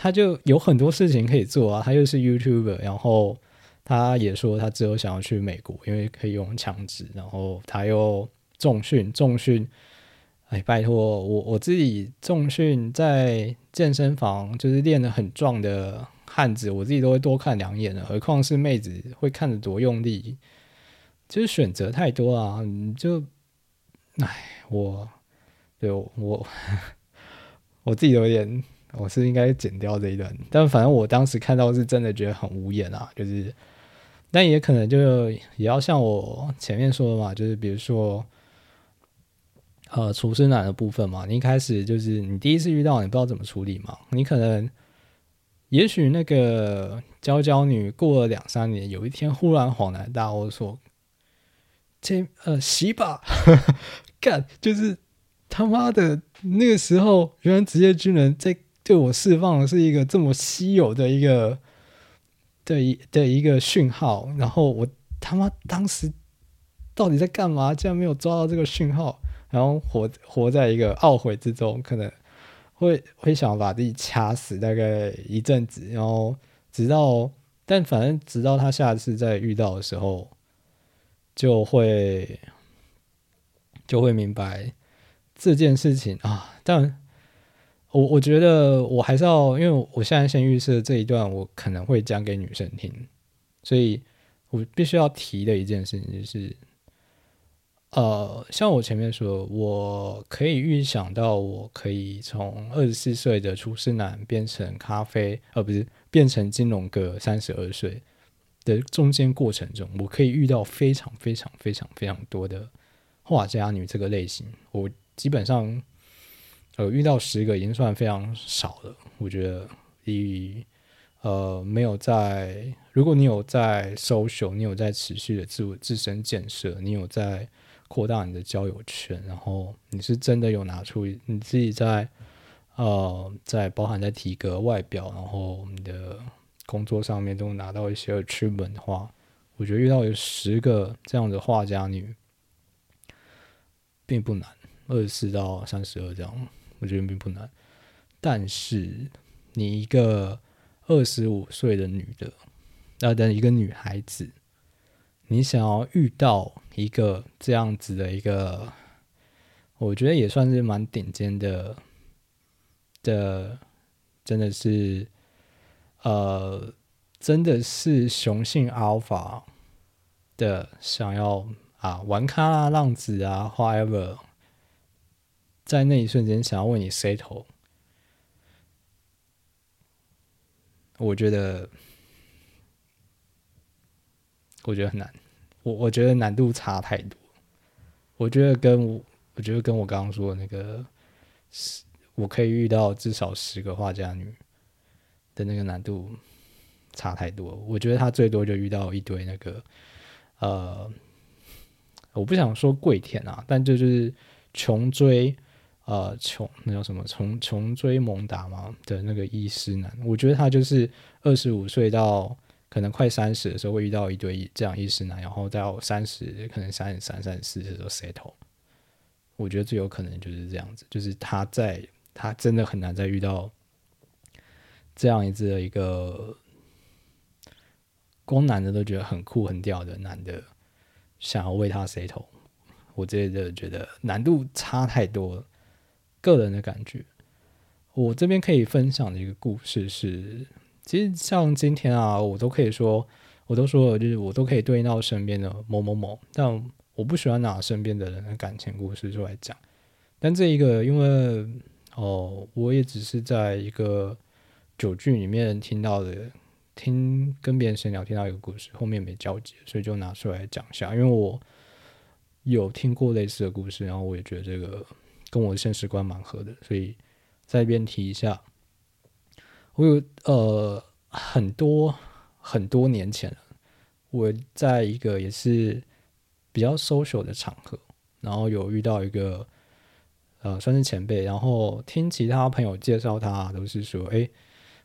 他就有很多事情可以做啊，他又是 YouTuber，然后他也说他之后想要去美国，因为可以用枪支，然后他又重训，重训，哎，拜托我我自己重训在健身房就是练得很壮的汉子，我自己都会多看两眼的，何况是妹子会看得多用力，就是选择太多啊，你就，哎，我对我 我自己有点。我是应该剪掉这一段，但反正我当时看到是真的觉得很无言啊，就是，但也可能就也要像我前面说的嘛，就是比如说，呃，厨师男的部分嘛，你一开始就是你第一次遇到，你不知道怎么处理嘛，你可能，也许那个娇娇女过了两三年，有一天忽然恍然大悟说，这呃洗吧，干，就是他妈的那个时候，原来职业军人在。对我释放的是一个这么稀有的一个的一的一个讯号，然后我他妈当时到底在干嘛？竟然没有抓到这个讯号，然后活活在一个懊悔之中，可能会会想把自己掐死，大概一阵子，然后直到但反正直到他下次再遇到的时候，就会就会明白这件事情啊，但。我我觉得我还是要，因为我现在先预设这一段我可能会讲给女生听，所以我必须要提的一件事情就是，呃，像我前面说，我可以预想到，我可以从二十四岁的厨师男变成咖啡，而不是变成金融哥三十二岁的中间过程中，我可以遇到非常非常非常非常多的画家女这个类型。我基本上，呃，遇到十个已经算非常少了。我觉得，以呃没有在，如果你有在 social，你有在持续的自我自身建设，你有在。扩大你的交友圈，然后你是真的有拿出你自己在呃，在包含在体格、外表，然后你的工作上面都拿到一些 achievement 的话，我觉得遇到有十个这样的画家女并不难，二十四到三十二这样，我觉得并不难。但是你一个二十五岁的女的，呃，的一个女孩子。你想要遇到一个这样子的一个，我觉得也算是蛮顶尖的的，真的是，呃，真的是雄性 alpha 的想要啊玩咖啦、浪子啊，whatever，在那一瞬间想要为你 settle，我觉得。我觉得很难，我我觉得难度差太多。我觉得跟我我觉得跟我刚刚说的那个，是我可以遇到至少十个画家女的那个难度差太多。我觉得他最多就遇到一堆那个，呃，我不想说跪舔啊，但这就是穷追，呃，穷那叫什么？穷穷追猛打嘛的那个医师男。我觉得他就是二十五岁到。可能快三十的时候会遇到一堆这样医师男，然后到三十，可能三十三、三十四的时候 settle。我觉得最有可能就是这样子，就是他在他真的很难再遇到这样一次的一个光男的都觉得很酷很屌的男的，想要为他 settle。我真的觉得难度差太多了，个人的感觉。我这边可以分享的一个故事是。其实像今天啊，我都可以说，我都说了，就是我都可以对应到身边的某某某，但我不喜欢拿身边的人的感情故事出来讲。但这一个，因为哦，我也只是在一个酒剧里面听到的，听跟别人闲聊听到一个故事，后面没交集，所以就拿出来讲一下。因为我有听过类似的故事，然后我也觉得这个跟我的现实观蛮合的，所以在一边提一下。我有呃很多很多年前，我在一个也是比较 social 的场合，然后有遇到一个呃算是前辈，然后听其他朋友介绍他，都是说，哎，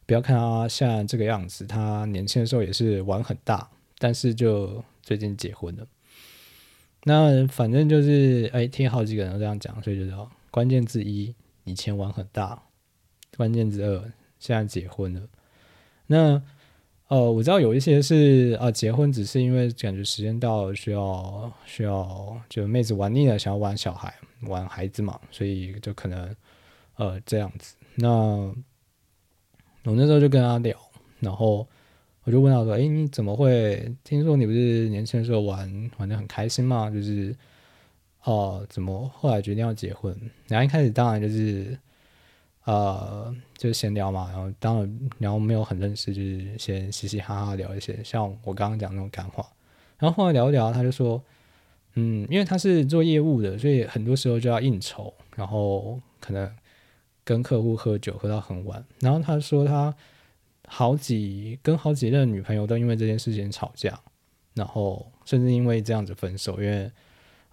不要看他现在这个样子，他年轻的时候也是玩很大，但是就最近结婚了。那反正就是哎，听好几个人都这样讲，所以就知道关键字一以前玩很大，关键字二。现在结婚了，那呃，我知道有一些是啊，结婚只是因为感觉时间到了，需要需要就妹子玩腻了，想要玩小孩玩孩子嘛，所以就可能呃这样子。那我那时候就跟他聊，然后我就问他说：“哎，你怎么会？听说你不是年轻的时候玩玩的很开心吗？就是哦，怎么后来决定要结婚？然后一开始当然就是。”呃，就闲聊嘛，然后当然，然后没有很认识，就是先嘻嘻哈哈聊一些，像我刚刚讲那种感话。然后后来聊一聊，他就说，嗯，因为他是做业务的，所以很多时候就要应酬，然后可能跟客户喝酒喝到很晚。然后他说他好几跟好几任女朋友都因为这件事情吵架，然后甚至因为这样子分手，因为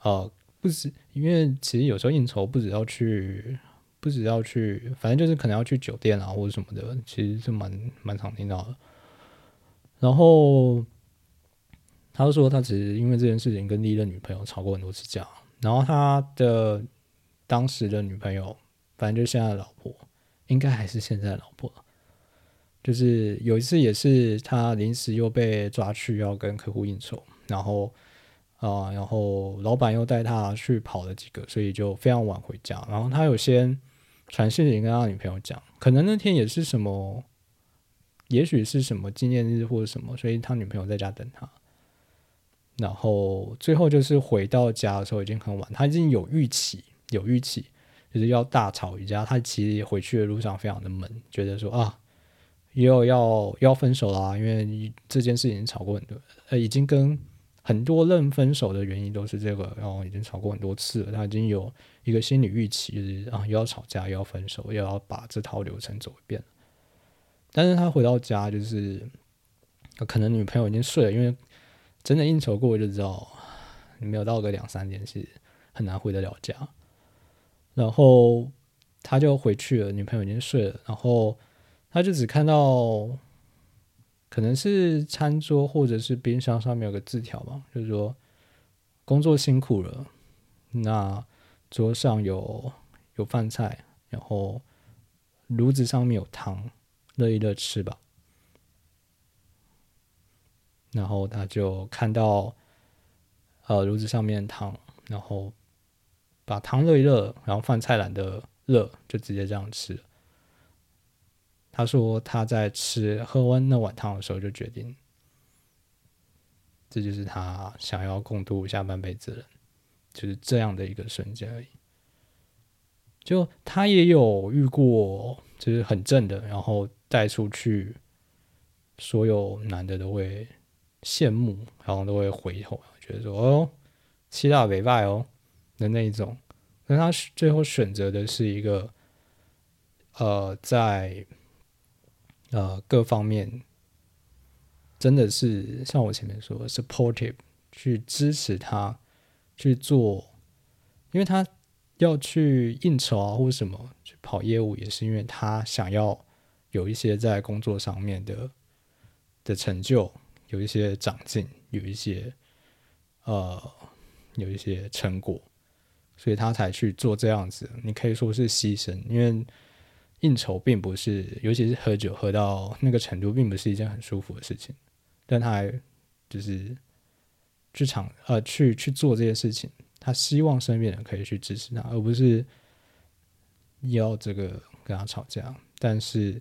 呃，不止，因为其实有时候应酬不止要去。不止要去，反正就是可能要去酒店啊，或者什么的，其实是蛮蛮常听到的。然后他说，他只是因为这件事情跟第一任女朋友吵过很多次架。然后他的当时的女朋友，反正就现在的老婆，应该还是现在的老婆。就是有一次也是他临时又被抓去要跟客户应酬，然后。啊，然后老板又带他去跑了几个，所以就非常晚回家。然后他有先传讯息跟他女朋友讲，可能那天也是什么，也许是什么纪念日或者什么，所以他女朋友在家等他。然后最后就是回到家的时候已经很晚，他已经有预期，有预期就是要大吵一架。他其实回去的路上非常的闷，觉得说啊，又要要分手啦，因为这件事情吵过很多，呃，已经跟很多人分手的原因都是这个，然后已经吵过很多次了，他已经有一个心理预期，就是啊，又要吵架，又要分手，又要把这套流程走一遍。但是他回到家，就是可能女朋友已经睡了，因为真的应酬过就知道，没有到个两三点是很难回得了家。然后他就回去了，女朋友已经睡了，然后他就只看到可能是餐桌或者是冰箱上面有个字条吧，就是说工作辛苦了，那桌上有有饭菜，然后炉子上面有汤。乐意的吃吧，然后他就看到，呃，炉子上面汤，然后把汤热一热，然后饭菜懒得热，就直接这样吃。他说他在吃喝完那碗汤的时候就决定，这就是他想要共度下半辈子的，就是这样的一个瞬间而已。就他也有遇过，就是很正的，然后。带出去，所有男的都会羡慕，然后都会回头，觉得说：“哦，七大北拜哦的那一种。”但他最后选择的是一个，呃，在呃各方面真的是像我前面说的，supportive 去支持他去做，因为他要去应酬啊，或什么去跑业务，也是因为他想要。有一些在工作上面的的成就，有一些长进，有一些呃，有一些成果，所以他才去做这样子。你可以说是牺牲，因为应酬并不是，尤其是喝酒喝到那个程度，并不是一件很舒服的事情。但他还就是去场呃去去做这些事情，他希望身边人可以去支持他，而不是要这个跟他吵架。但是。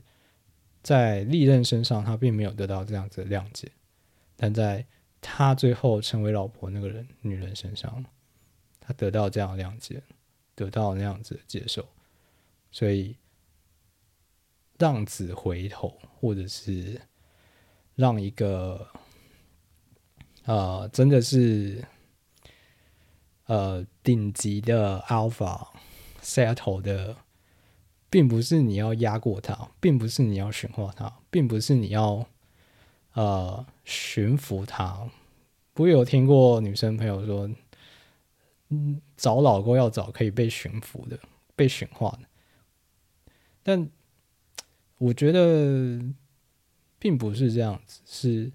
在利刃身上，他并没有得到这样子的谅解，但在他最后成为老婆那个人女人身上，他得到这样谅解，得到那样子的接受，所以让子回头，或者是让一个呃，真的是呃顶级的 alpha settle 的。并不是你要压过他，并不是你要驯化他，并不是你要呃驯服他。不会有听过女生朋友说，嗯，找老公要找可以被驯服的、被驯化的。但我觉得并不是这样子，是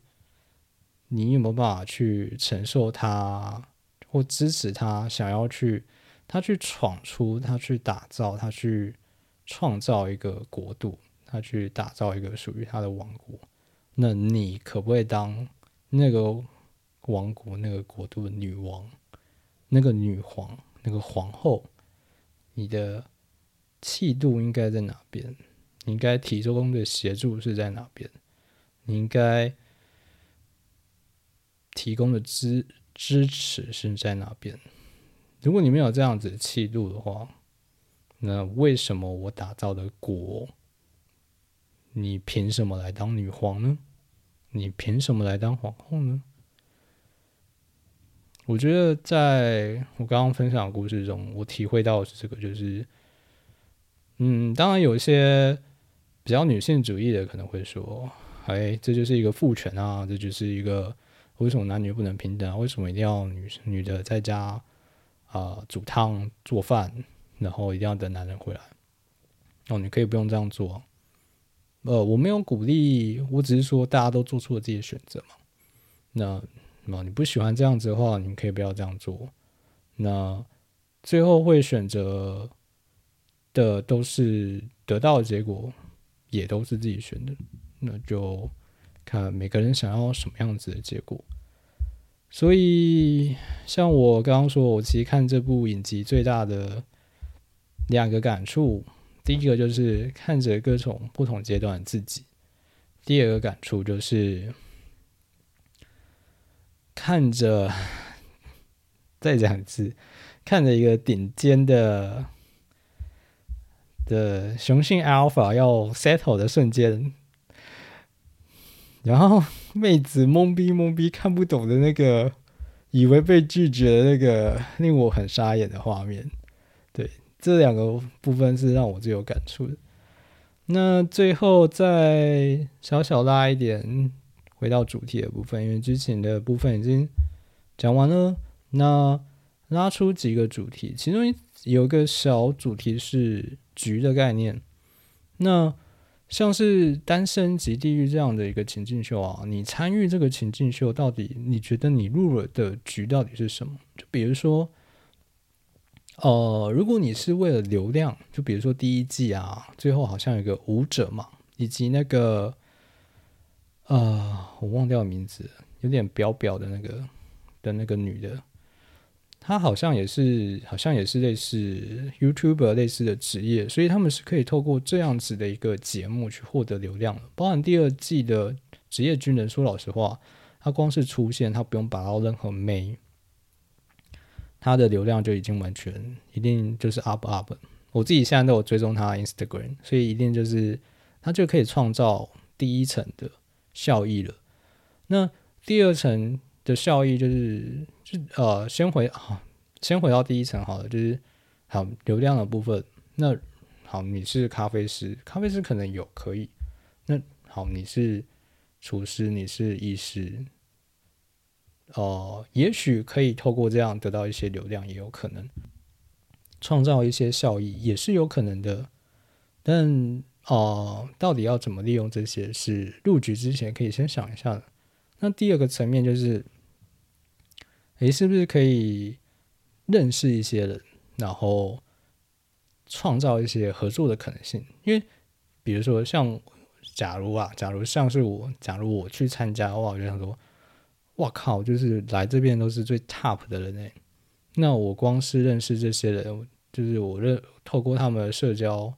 你有没有办法去承受他，或支持他想要去，他去闯出，他去打造，他去。创造一个国度，他去打造一个属于他的王国。那你可不可以当那个王国、那个国度的女王、那个女皇、那个皇后？你的气度应该在哪边？你应该提供的协助是在哪边？你应该提供的支支持是在哪边？如果你没有这样子的气度的话，那为什么我打造的国，你凭什么来当女皇呢？你凭什么来当皇后呢？我觉得在我刚刚分享的故事中，我体会到是这个，就是，嗯，当然有一些比较女性主义的可能会说，哎，这就是一个父权啊，这就是一个为什么男女不能平等啊？为什么一定要女女的在家啊煮汤做饭？然后一定要等男人回来哦，你可以不用这样做。呃，我没有鼓励，我只是说大家都做出了自己的选择嘛。那那你不喜欢这样子的话，你可以不要这样做。那最后会选择的都是得到的结果，也都是自己选的。那就看每个人想要什么样子的结果。所以，像我刚刚说，我其实看这部影集最大的。两个感触，第一个就是看着各种不同阶段的自己；第二个感触就是看着，再讲一次，看着一个顶尖的的雄性 alpha 要 settle 的瞬间，然后妹子懵逼懵逼看不懂的那个，以为被拒绝的那个，令我很傻眼的画面。对，这两个部分是让我最有感触的。那最后再小小拉一点，回到主题的部分，因为之前的部分已经讲完了。那拉出几个主题，其中有一个小主题是局的概念。那像是单身及地狱这样的一个情境秀啊，你参与这个情境秀，到底你觉得你入了的局到底是什么？就比如说。呃，如果你是为了流量，就比如说第一季啊，最后好像有个舞者嘛，以及那个呃，我忘掉名字，有点表表的那个的那个女的，她好像也是，好像也是类似 YouTuber 类似的职业，所以他们是可以透过这样子的一个节目去获得流量的。包含第二季的职业军人，说老实话，他光是出现，他不用把到任何眉。他的流量就已经完全一定就是 up up，我自己现在都有追踪他 Instagram，所以一定就是他就可以创造第一层的效益了。那第二层的效益就是就呃先回啊先回到第一层好了，就是好流量的部分。那好你是咖啡师，咖啡师可能有可以。那好你是厨师，你是医师。哦，也许可以透过这样得到一些流量，也有可能创造一些效益，也是有可能的。但哦，到底要怎么利用这些，是入局之前可以先想一下的。那第二个层面就是，诶，是不是可以认识一些人，然后创造一些合作的可能性？因为比如说，像假如啊，假如像是我，假如我去参加的话，我就想说。我靠，就是来这边都是最 top 的人诶。那我光是认识这些人，就是我认透过他们的社交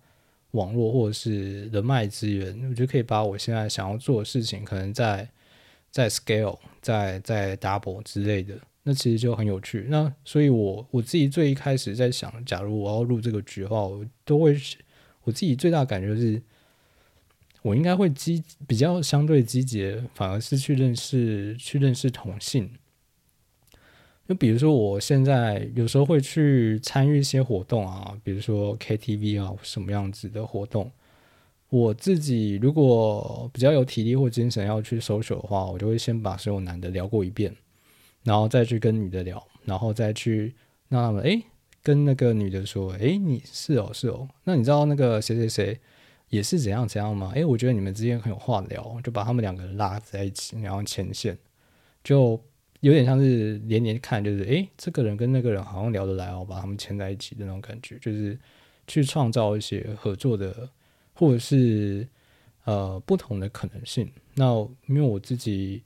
网络或者是人脉资源，我觉得可以把我现在想要做的事情，可能在在 scale，在在 double 之类的。那其实就很有趣。那所以，我我自己最一开始在想，假如我要入这个局的话，我都会我自己最大感觉就是。我应该会积比较相对积极，反而是去认识去认识同性。就比如说，我现在有时候会去参与一些活动啊，比如说 KTV 啊什么样子的活动。我自己如果比较有体力或精神要去搜索的话，我就会先把所有男的聊过一遍，然后再去跟女的聊，然后再去让他们哎跟那个女的说，哎你是哦是哦，那你知道那个谁谁谁？也是怎样怎样吗？诶，我觉得你们之间很有话聊，就把他们两个拉在一起，然后牵线，就有点像是连连看，就是诶，这个人跟那个人好像聊得来哦，把他们牵在一起的那种感觉，就是去创造一些合作的，或者是呃不同的可能性。那因为我自己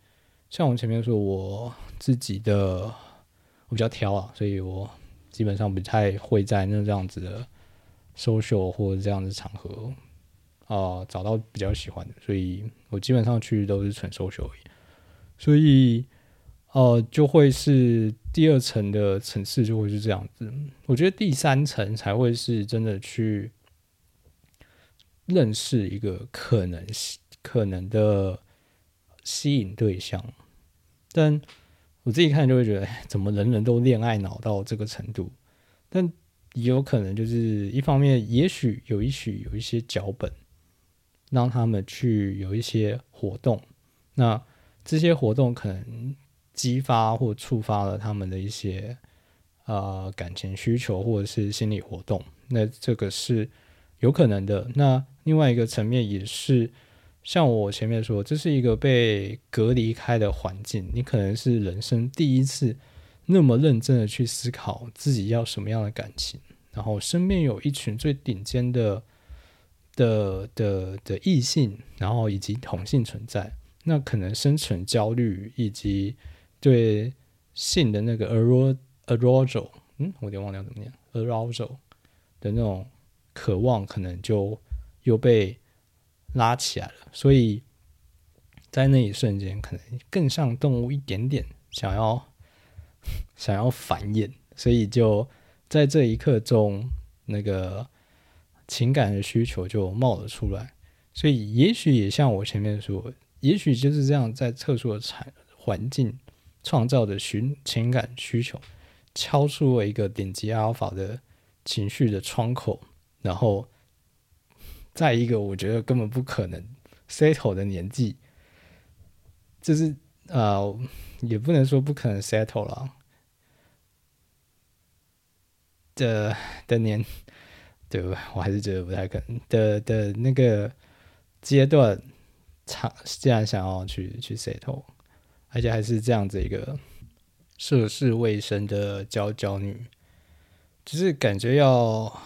像我前面说，我自己的我比较挑啊，所以我基本上不太会在那这样子的 social 或者这样子场合。啊，找到比较喜欢的，所以我基本上去都是纯收而已，所以呃，就会是第二层的层次就会是这样子。我觉得第三层才会是真的去认识一个可能可能的吸引对象，但我自己看就会觉得，怎么人人都恋爱脑到这个程度？但也有可能就是一方面，也许有一许有一些脚本。让他们去有一些活动，那这些活动可能激发或触发了他们的一些呃感情需求或者是心理活动，那这个是有可能的。那另外一个层面也是，像我前面说，这是一个被隔离开的环境，你可能是人生第一次那么认真的去思考自己要什么样的感情，然后身边有一群最顶尖的。的的的异性，然后以及同性存在，那可能生存焦虑以及对性的那个 arousal，嗯，我有点忘掉怎么念 arousal 的那种渴望，可能就又被拉起来了。所以在那一瞬间，可能更像动物一点点，想要想要繁衍，所以就在这一刻中，那个情感的需求就冒了出来。所以也许也像我前面说，也许就是这样，在特殊的产环境创造的寻情感需求，敲出了一个顶级阿尔法的情绪的窗口，然后。在一个我觉得根本不可能 settle 的年纪，就是呃，也不能说不可能 settle 了的的年，对吧我还是觉得不太可能的的那个阶段，长既然想要去去 settle，而且还是这样子一个涉世未深的娇娇女，就是感觉要。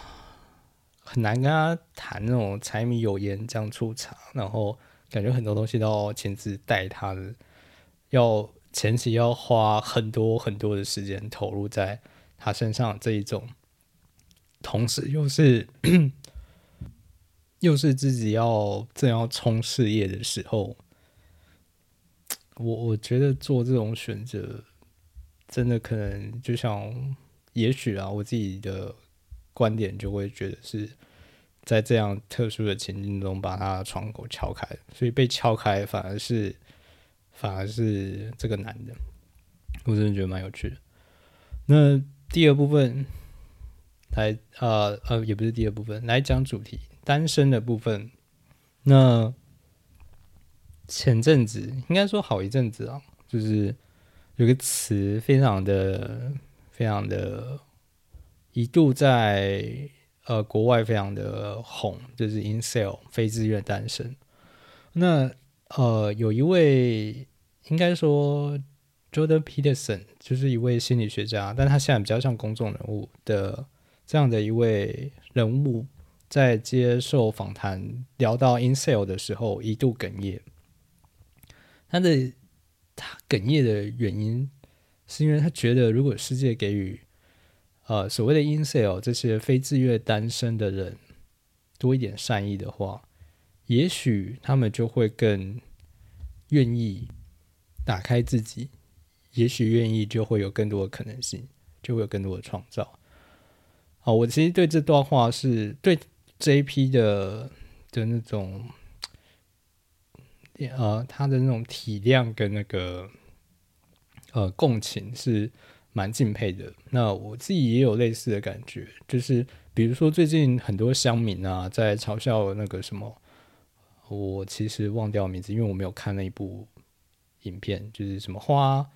很难跟他谈那种柴米油盐酱醋茶，然后感觉很多东西都要亲自带他的，要前期要花很多很多的时间投入在他身上这一种，同时又是 又是自己要正要冲事业的时候，我我觉得做这种选择，真的可能就像也许啊，我自己的。观点就会觉得是在这样特殊的情境中把他的窗口敲开，所以被敲开反而是反而是这个男的，我真的觉得蛮有趣的。那第二部分来呃呃也不是第二部分来讲主题单身的部分。那前阵子应该说好一阵子啊，就是有个词非常的非常的。一度在呃国外非常的红，就是 incel 非自愿单身。那呃有一位应该说 Jordan Peterson，就是一位心理学家，但他现在比较像公众人物的这样的一位人物，在接受访谈聊到 incel 的时候，一度哽咽。他的他哽咽的原因，是因为他觉得如果世界给予呃，所谓的 in sale 这些非自愿单身的人多一点善意的话，也许他们就会更愿意打开自己，也许愿意就会有更多的可能性，就会有更多的创造。好，我其实对这段话是对这一批的的那种，呃，他的那种体谅跟那个呃共情是。蛮敬佩的。那我自己也有类似的感觉，就是比如说最近很多乡民啊，在嘲笑那个什么，我其实忘掉名字，因为我没有看那一部影片，就是什么花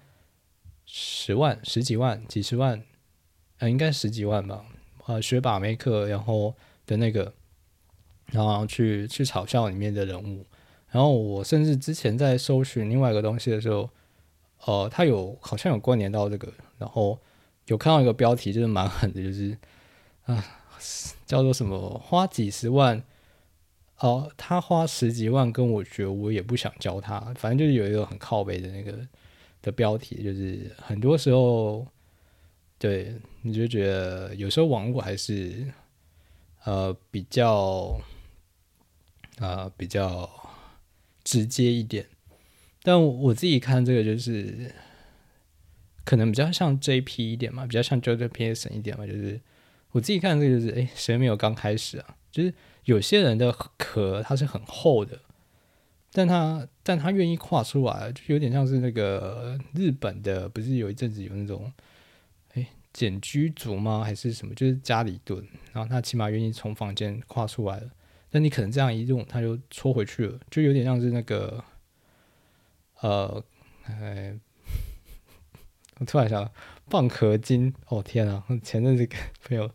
十万、十几万、几十万，呃，应该十几万吧，呃，学把妹课，然后的那个，然后去去嘲笑里面的人物。然后我甚至之前在搜寻另外一个东西的时候。呃，他有好像有关联到这个，然后有看到一个标题，就是蛮狠的，就是啊，叫做什么花几十万，哦，他花十几万跟我学，我也不想教他，反正就是有一个很靠背的那个的标题，就是很多时候，对，你就觉得有时候网络还是呃比较啊比较直接一点。但我自己看这个就是可能比较像 JP 一点嘛，比较像 Jordan Peterson 一点嘛，就是我自己看这个就是，哎，谁没有刚开始啊？就是有些人的壳它是很厚的，但他但他愿意跨出来，就有点像是那个日本的，不是有一阵子有那种哎简居族吗？还是什么？就是家里蹲，然后他起码愿意从房间跨出来了，但你可能这样一用，它就戳回去了，就有点像是那个。呃，哎，我 突然想到，蚌壳精，哦天啊！前阵子跟朋友，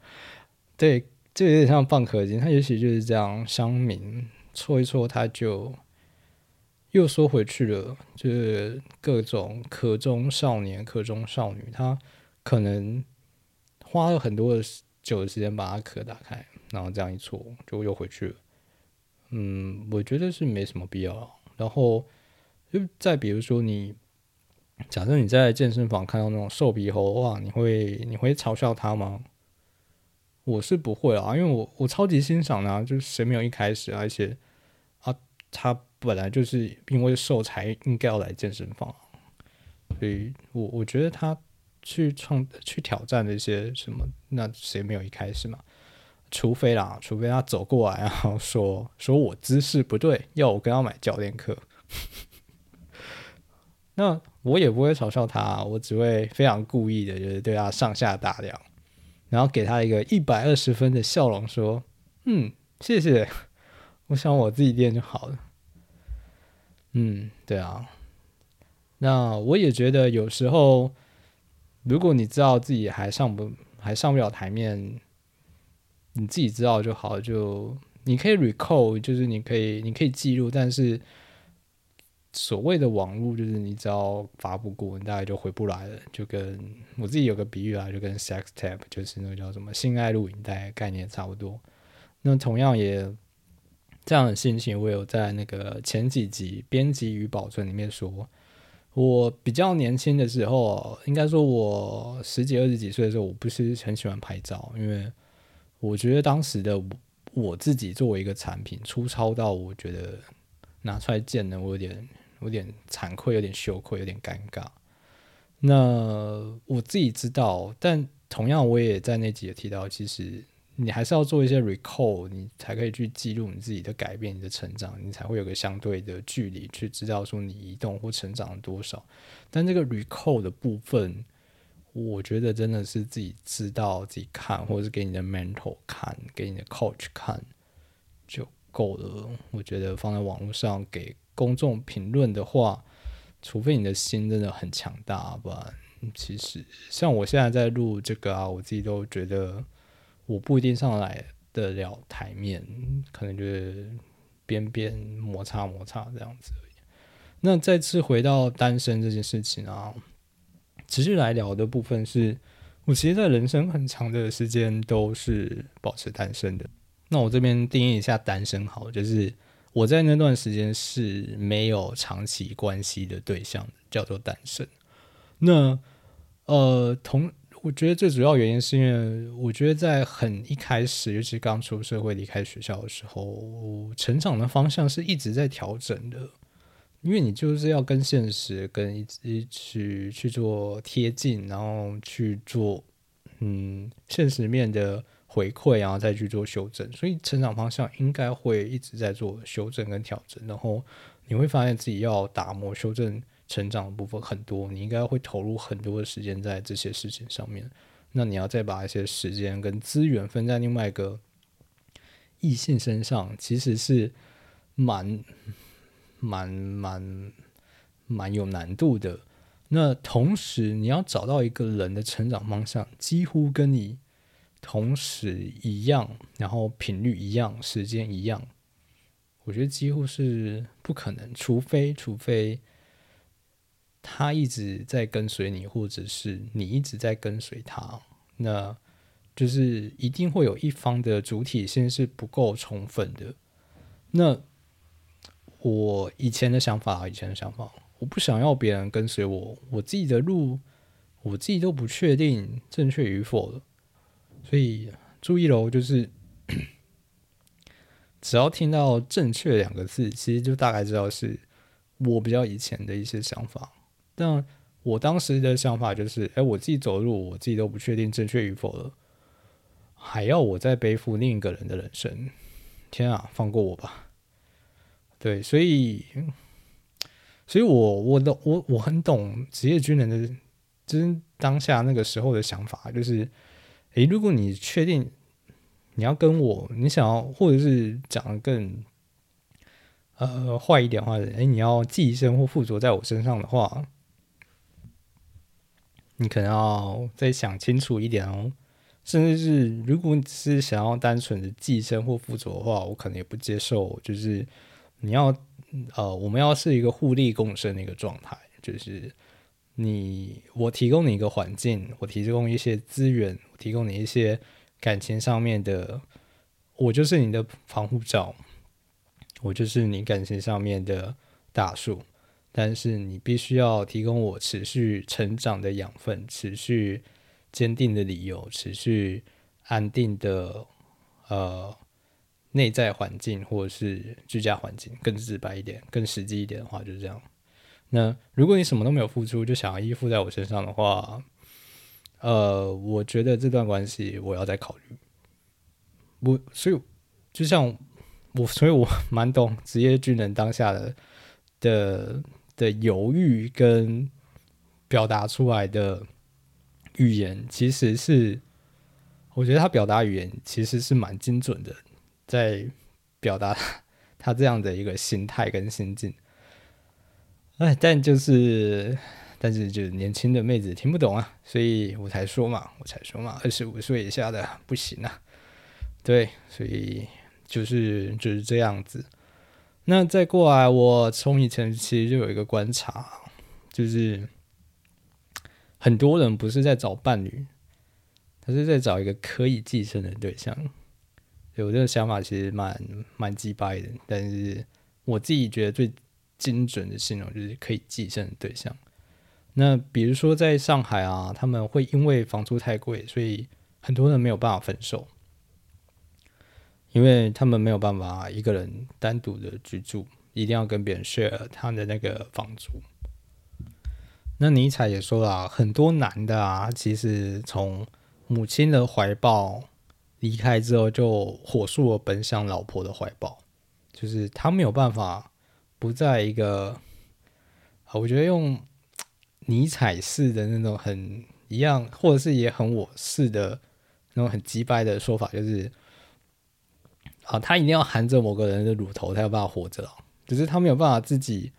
对，就有点像蚌壳精，它也许就是这样，乡民搓一搓，它就又缩回去了。就是各种壳中少年、壳中少女，他可能花了很多的久的时间把它壳打开，然后这样一搓，就又回去了。嗯，我觉得是没什么必要。然后。就再比如说，你假设你在健身房看到那种瘦皮猴哇，你会你会嘲笑他吗？我是不会啊，因为我我超级欣赏啊，就是谁没有一开始，而且啊，他本来就是因为瘦才应该要来健身房，所以我我觉得他去创去挑战那些什么，那谁没有一开始嘛？除非啦，除非他走过来然后说说我姿势不对，要我跟他买教练课，那我也不会嘲笑他，我只会非常故意的，就是对他上下打量，然后给他一个一百二十分的笑容，说嗯，谢谢，我想我自己练就好了。嗯，对啊。那我也觉得有时候，如果你知道自己还上不还上不了台面，你自己知道就好。就你可以 recall，就是你可以你可以记录，但是所谓的网络，就是你只要发布过，你大概就回不来了。就跟我自己有个比喻啊，就跟 sex tape，就是那个叫什么性爱录影带概念差不多。那同样也这样的心情，我有在那个前几集编辑与保存里面说。我比较年轻的时候，应该说我十几、二十几岁的时候，我不是很喜欢拍照，因为我觉得当时的我自己作为一个产品，粗糙到我觉得拿出来见人，我有点有点惭愧，有点羞愧，有点尴尬。那我自己知道，但同样我也在那集也提到，其实。你还是要做一些 recall，你才可以去记录你自己的改变、你的成长，你才会有个相对的距离去知道说你移动或成长了多少。但这个 recall 的部分，我觉得真的是自己知道、自己看，或者是给你的 mentor 看、给你的 coach 看就够了。我觉得放在网络上给公众评论的话，除非你的心真的很强大，不然其实像我现在在录这个啊，我自己都觉得。我不一定上来得了台面，可能就是边边摩擦摩擦这样子。那再次回到单身这件事情啊，持续来聊的部分是，我其实在人生很长的时间都是保持单身的。那我这边定义一下单身好，就是我在那段时间是没有长期关系的对象，叫做单身。那呃同。我觉得最主要原因是因为，我觉得在很一开始，尤其刚出社会、离开学校的时候，成长的方向是一直在调整的。因为你就是要跟现实、跟一一起去做贴近，然后去做嗯现实面的回馈，然后再去做修正。所以成长方向应该会一直在做修正跟调整。然后你会发现自己要打磨、修正。成长的部分很多，你应该会投入很多的时间在这些事情上面。那你要再把一些时间跟资源分在另外一个异性身上，其实是蛮蛮蛮蛮有难度的。那同时，你要找到一个人的成长方向，几乎跟你同时一样，然后频率一样，时间一样，我觉得几乎是不可能，除非除非。他一直在跟随你，或者是你一直在跟随他，那就是一定会有一方的主体性是不够充分的。那我以前的想法，以前的想法，我不想要别人跟随我，我自己的路，我自己都不确定正确与否了。所以注意喽，就是 只要听到“正确”两个字，其实就大概知道是我比较以前的一些想法。但我当时的想法就是，哎，我自己走路，我自己都不确定正确与否了，还要我再背负另一个人的人生？天啊，放过我吧！对，所以，所以我我的我我很懂职业军人的，就是当下那个时候的想法，就是，诶，如果你确定你要跟我，你想要，或者是讲的更呃坏一点的话，诶，你要寄生或附着在我身上的话。你可能要再想清楚一点哦，甚至是如果你只是想要单纯的寄生或附着的话，我可能也不接受。就是你要呃，我们要是一个互利共生的一个状态，就是你我提供你一个环境，我提供一些资源，提供你一些感情上面的，我就是你的防护罩，我就是你感情上面的大树。但是你必须要提供我持续成长的养分，持续坚定的理由，持续安定的呃内在环境或者是居家环境。更直白一点，更实际一点的话就是这样。那如果你什么都没有付出，就想要依附在我身上的话，呃，我觉得这段关系我要再考虑。我所以就像我，所以我蛮懂职业军人当下的的的犹豫跟表达出来的语言，其实是我觉得他表达语言其实是蛮精准的，在表达他这样的一个心态跟心境。哎，但就是，但是就是年轻的妹子听不懂啊，所以我才说嘛，我才说嘛，二十五岁以下的不行啊。对，所以就是就是这样子。那再过来，我从以前其实就有一个观察，就是很多人不是在找伴侣，他是在找一个可以继承的对象。有这个想法其实蛮蛮鸡掰的，但是我自己觉得最。精准的形容就是可以寄生的对象。那比如说在上海啊，他们会因为房租太贵，所以很多人没有办法分手，因为他们没有办法一个人单独的居住，一定要跟别人 share 他的那个房租。那尼采也说了，很多男的啊，其实从母亲的怀抱离开之后，就火速的奔向老婆的怀抱，就是他没有办法。不在一个，我觉得用尼采式的那种很一样，或者是也很我式的那种很击败的说法，就是啊，他一定要含着某个人的乳头，才有办法活着只是他没有办法自己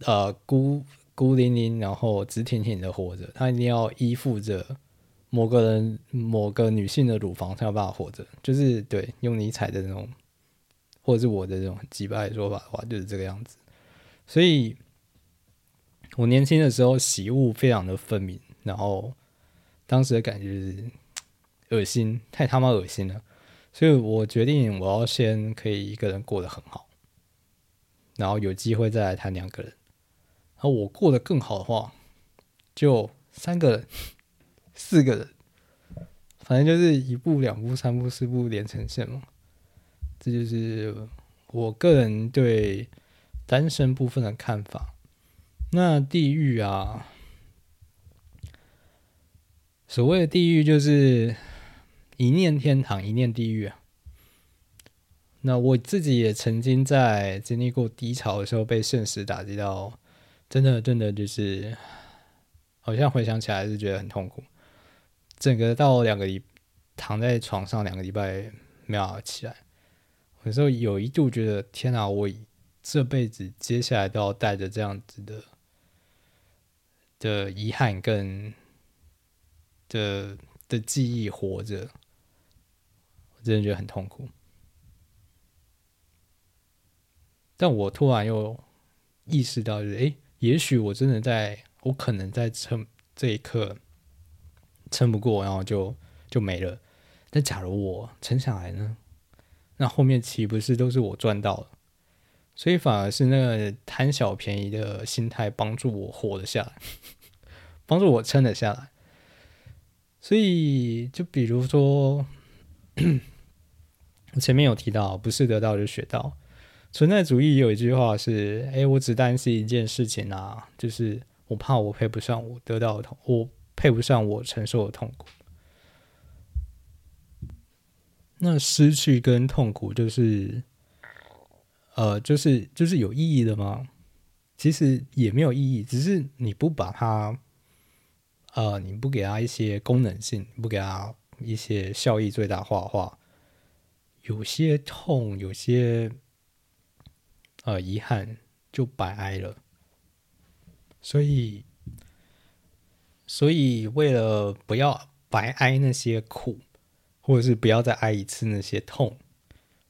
呃孤孤零零，然后直挺挺的活着，他一定要依附着某个人、某个女性的乳房才有办法活着。就是对用尼采的那种。或者是我的这种击败说法的话，就是这个样子。所以，我年轻的时候喜恶非常的分明，然后当时的感觉是恶心，太他妈恶心了。所以我决定我要先可以一个人过得很好，然后有机会再来谈两个人。然后我过得更好的话，就三个人、四个人，反正就是一步、两步、三步、四步连成线嘛。这就是我个人对单身部分的看法。那地狱啊，所谓的地狱就是一念天堂，一念地狱啊。那我自己也曾经在经历过低潮的时候，被现实打击到，真的真的就是，好像回想起来是觉得很痛苦。整个到两个礼躺在床上两个礼拜没有起来。有时候有一度觉得天哪，我这辈子接下来都要带着这样子的的遗憾跟的的记忆活着，我真的觉得很痛苦。但我突然又意识到，就是哎，也许我真的在，我可能在撑这一刻撑不过，然后就就没了。但假如我撑下来呢？那后面岂不是都是我赚到了？所以反而是那个贪小便宜的心态帮助我活了下来，帮助我撑了下来。所以就比如说，我前面有提到，不是得到就学到。存在主义有一句话是：哎，我只担心一件事情啊，就是我怕我配不上我得到的痛，我配不上我承受的痛苦。那失去跟痛苦就是，呃，就是就是有意义的吗？其实也没有意义，只是你不把它，呃，你不给它一些功能性，不给它一些效益最大化的话，有些痛，有些呃遗憾就白挨了。所以，所以为了不要白挨那些苦。或者是不要再挨一次那些痛，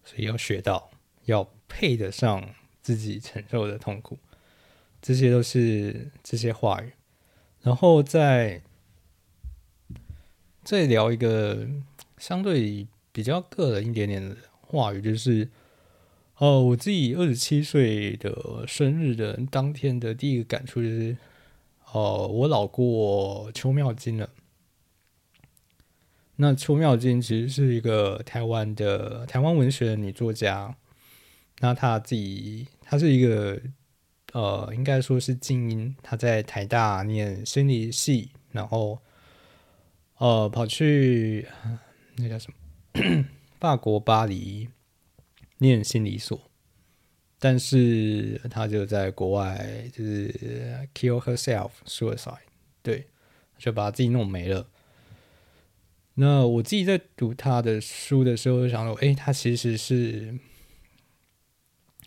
所以要学到要配得上自己承受的痛苦，这些都是这些话语。然后再再聊一个相对比较个人一点点的话语，就是哦，我自己二十七岁的生日的当天的第一个感触就是，哦，我老过邱妙金了。那邱妙金其实是一个台湾的台湾文学的女作家，那她自己她是一个呃，应该说是精英，她在台大念心理系，然后呃跑去那叫什么？法国巴黎念心理所，但是他就在国外就是 kill herself suicide，对，就把自己弄没了。那我自己在读他的书的时候，就想到，哎，他其实是，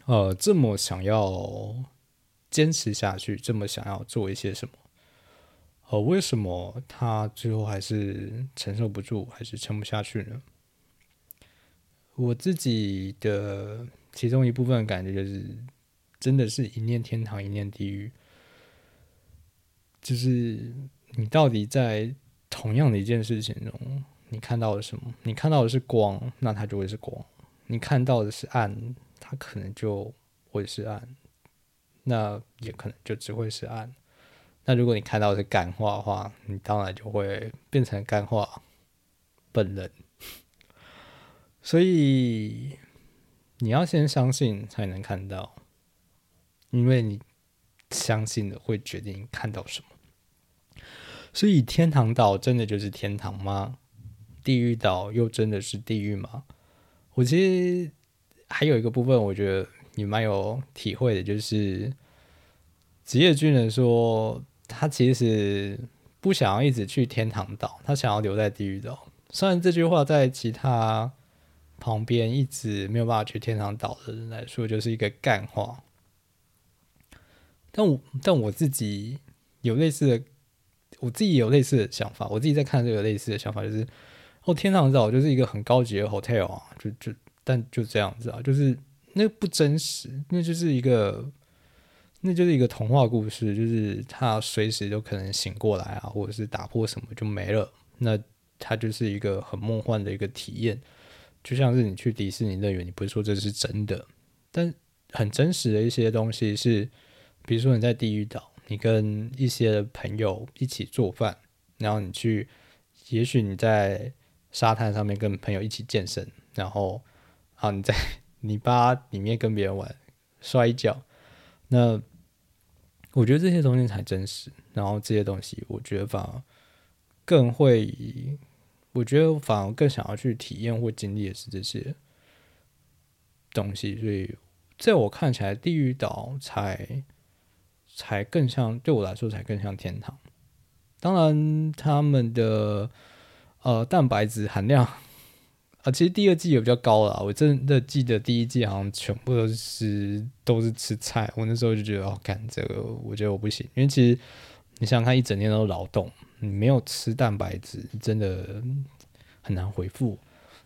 呃，这么想要坚持下去，这么想要做一些什么，呃，为什么他最后还是承受不住，还是撑不下去呢？我自己的其中一部分感觉就是，真的是一念天堂，一念地狱，就是你到底在。同样的一件事情中，你看到了什么？你看到的是光，那它就会是光；你看到的是暗，它可能就会是暗，那也可能就只会是暗。那如果你看到的是感化的话，你当然就会变成感化本人。所以你要先相信才能看到，因为你相信的会决定看到什么。所以天堂岛真的就是天堂吗？地狱岛又真的是地狱吗？我其实还有一个部分，我觉得你蛮有体会的，就是职业军人说他其实不想要一直去天堂岛，他想要留在地狱岛。虽然这句话在其他旁边一直没有办法去天堂岛的人来说就是一个干话，但我但我自己有类似的。我自己有类似的想法，我自己在看这个类似的想法，就是哦，天堂岛就是一个很高级的 hotel 啊，就就但就这样子啊，就是那不真实，那就是一个，那就是一个童话故事，就是他随时都可能醒过来啊，或者是打破什么就没了，那它就是一个很梦幻的一个体验，就像是你去迪士尼乐园，你不是说这是真的，但很真实的一些东西是，比如说你在地狱岛。你跟一些朋友一起做饭，然后你去，也许你在沙滩上面跟朋友一起健身，然后啊你在泥巴里面跟别人玩摔跤，那我觉得这些东西才真实。然后这些东西，我觉得反而更会，我觉得反而更想要去体验或经历的是这些东西。所以在我看起来，地狱岛才。才更像对我来说才更像天堂。当然，他们的呃蛋白质含量啊，其实第二季也比较高了。我真的记得第一季好像全部都是都是吃菜。我那时候就觉得哦，干这个，我觉得我不行。因为其实你想想看，一整天都劳动，你没有吃蛋白质，真的很难回复。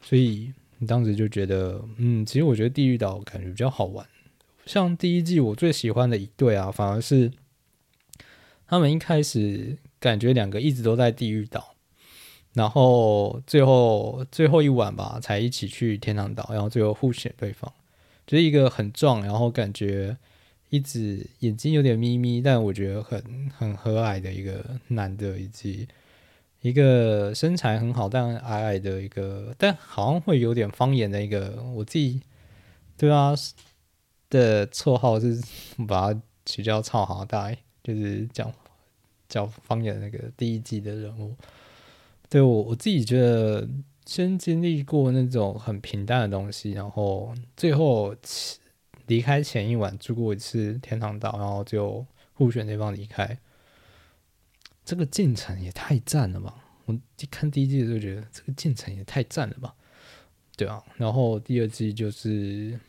所以你当时就觉得，嗯，其实我觉得地狱岛感觉比较好玩。像第一季我最喜欢的一对啊，反而是他们一开始感觉两个一直都在地狱岛，然后最后最后一晚吧才一起去天堂岛，然后最后互选对方，就是一个很壮，然后感觉一直眼睛有点眯眯，但我觉得很很和蔼的一个男的，以及一个身材很好但矮矮的一个，但好像会有点方言的一个，我自己对啊。的绰号是把它取叫“超好大”，就是讲讲方言那个第一季的人物。对我我自己觉得，先经历过那种很平淡的东西，然后最后离开前一晚住过一次天堂岛，然后就互选对方离开，这个进程也太赞了吧！我一看第一季的时候觉得这个进程也太赞了吧，对啊，然后第二季就是。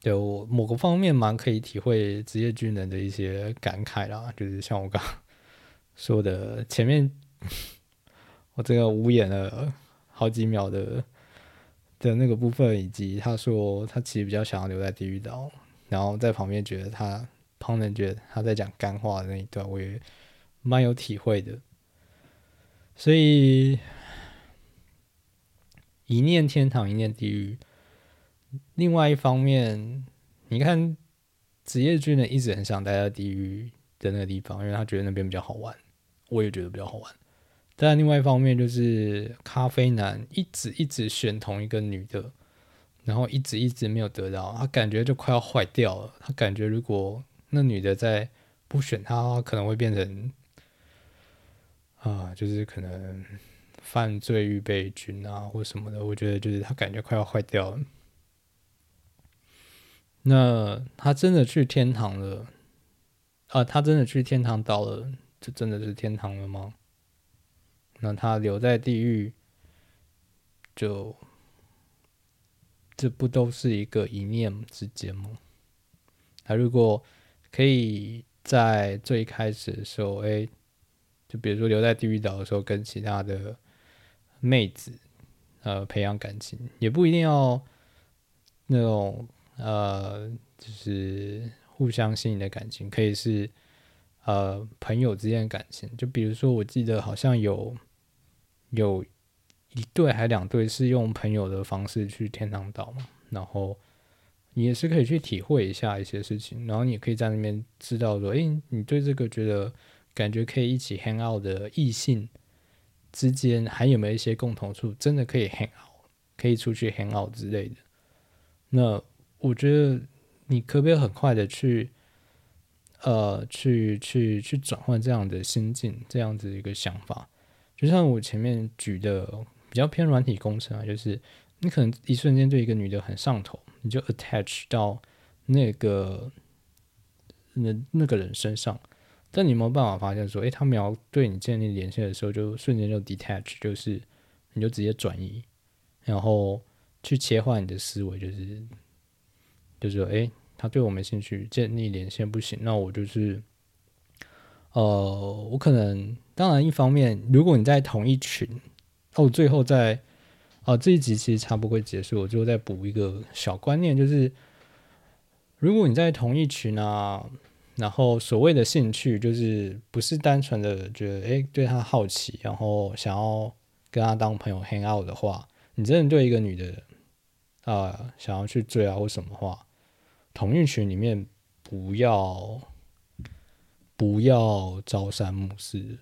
对我某个方面蛮可以体会职业军人的一些感慨啦，就是像我刚说的，前面我这个无言了好几秒的的那个部分，以及他说他其实比较想要留在地狱岛，然后在旁边觉得他旁人觉得他在讲干话的那一段，我也蛮有体会的。所以一念天堂，一念地狱。另外一方面，你看职业军人一直很想待在地狱的那个地方，因为他觉得那边比较好玩。我也觉得比较好玩。但另外一方面，就是咖啡男一直一直选同一个女的，然后一直一直没有得到，他感觉就快要坏掉了。他感觉如果那女的再不选他，可能会变成啊，就是可能犯罪预备军啊，或什么的。我觉得就是他感觉快要坏掉了。那他真的去天堂了啊？他真的去天堂岛了？这真的是天堂了吗？那他留在地狱，就这不都是一个一念之间吗？他如果可以在最开始的时候，哎，就比如说留在地狱岛的时候，跟其他的妹子呃培养感情，也不一定要那种。呃，就是互相吸引的感情，可以是呃朋友之间的感情。就比如说，我记得好像有有一对还两对是用朋友的方式去天堂岛嘛，然后你也是可以去体会一下一些事情，然后你也可以在那边知道说，诶，你对这个觉得感觉可以一起 hang out 的异性之间还有没有一些共同处，真的可以 hang out，可以出去 hang out 之类的，那。我觉得你可不可以很快的去，呃，去去去转换这样的心境，这样子一个想法，就像我前面举的比较偏软体工程啊，就是你可能一瞬间对一个女的很上头，你就 attach 到那个那那个人身上，但你没有办法发现说，诶，他们要对你建立连线的时候，就瞬间就 detach，就是你就直接转移，然后去切换你的思维，就是。就是说，哎，他对我没兴趣，建立连线不行，那我就是，呃，我可能，当然，一方面，如果你在同一群，哦，最后在，哦，这一集其实差不多结束，我最后再补一个小观念，就是，如果你在同一群啊，然后所谓的兴趣，就是不是单纯的觉得，哎，对他好奇，然后想要跟他当朋友 hang out 的话，你真的对一个女的，啊，想要去追啊或什么话。同一群里面不要不要朝三暮四，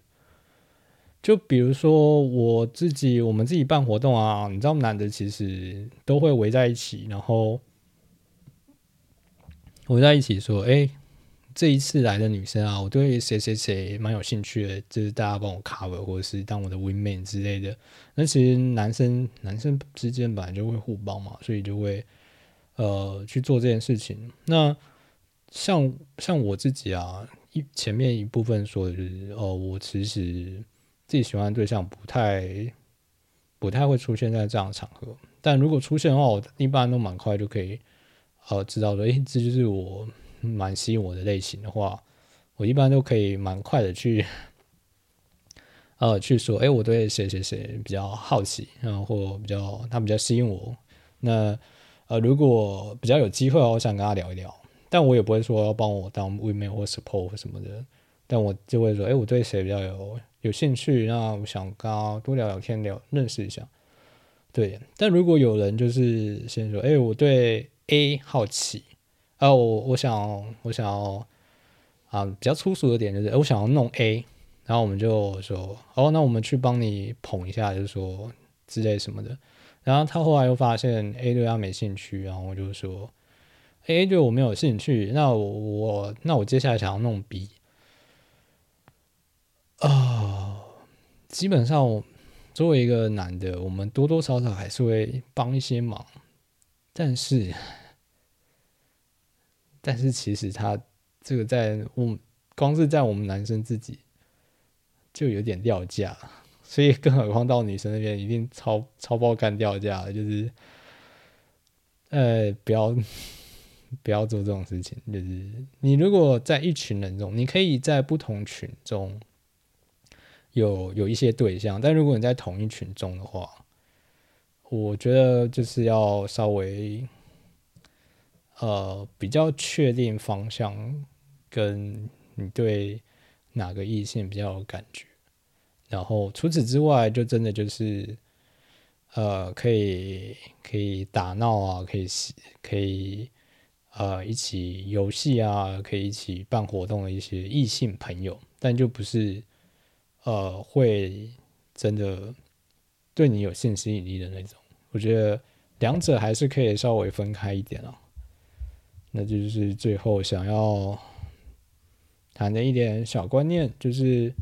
就比如说我自己，我们自己办活动啊，你知道男的其实都会围在一起，然后围在一起说：“哎，这一次来的女生啊，我对谁谁谁蛮有兴趣的，就是大家帮我 cover 或者是当我的 win man 之类的。”那其实男生男生之间本来就会互帮嘛，所以就会。呃，去做这件事情。那像像我自己啊，一前面一部分说的就是，哦，我其实自己喜欢的对象不太不太会出现在这样的场合。但如果出现的话，我一般都蛮快就可以呃知道说，诶，这就是我蛮吸引我的类型的话，我一般都可以蛮快的去呃去说，诶，我对谁谁谁比较好奇，然后或比较他比较吸引我，那。呃，如果比较有机会，我想跟他聊一聊，但我也不会说要帮我当 w o m e n 或 support 什么的，但我就会说，哎，我对谁比较有有兴趣，那我想跟他多聊聊天，聊认识一下。对，但如果有人就是先说，哎，我对 A 好奇，啊，我我想我想要啊，比较粗俗的点就是，我想要弄 A，然后我们就说，哦，那我们去帮你捧一下，就是说之类什么的。然后他后来又发现 A 对他没兴趣，然后我就说 A 对我没有兴趣，那我我那我接下来想要弄 B 啊，基本上我作为一个男的，我们多多少少还是会帮一些忙，但是但是其实他这个在我光是在我们男生自己就有点掉价。所以，更何况到女生那边，一定超超爆干掉价，就是，呃，不要 不要做这种事情。就是你如果在一群人中，你可以在不同群中有有一些对象，但如果你在同一群中的话，我觉得就是要稍微呃比较确定方向，跟你对哪个异性比较有感觉。然后除此之外，就真的就是，呃，可以可以打闹啊，可以可以呃一起游戏啊，可以一起办活动的一些异性朋友，但就不是呃会真的对你有性吸引力的那种。我觉得两者还是可以稍微分开一点哦。那就是最后想要谈的一点小观念，就是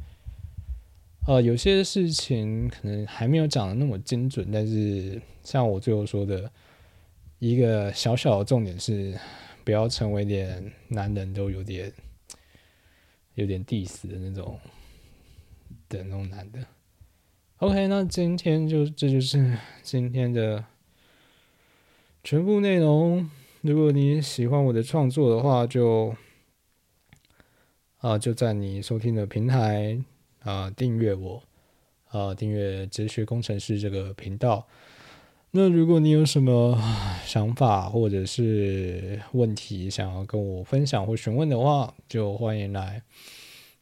呃，有些事情可能还没有讲的那么精准，但是像我最后说的一个小小的重点是，不要成为连男人都有点有点 diss 的那种的那种男的。OK，那今天就这就是今天的全部内容。如果你喜欢我的创作的话，就啊就在你收听的平台啊订阅我啊订阅哲学工程师这个频道。那如果你有什么想法或者是问题想要跟我分享或询问的话，就欢迎来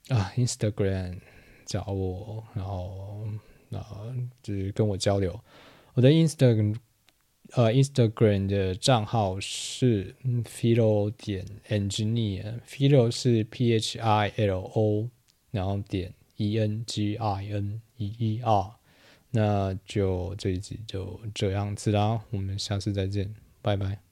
啊 Instagram 找我，然后啊就是跟我交流。我的 Instagram。呃，Instagram 的账号是 philo 点 engineer，philo 是 P H I L O，然后点 E N G I N E E R，那就这一集就这样子啦，我们下次再见，拜拜。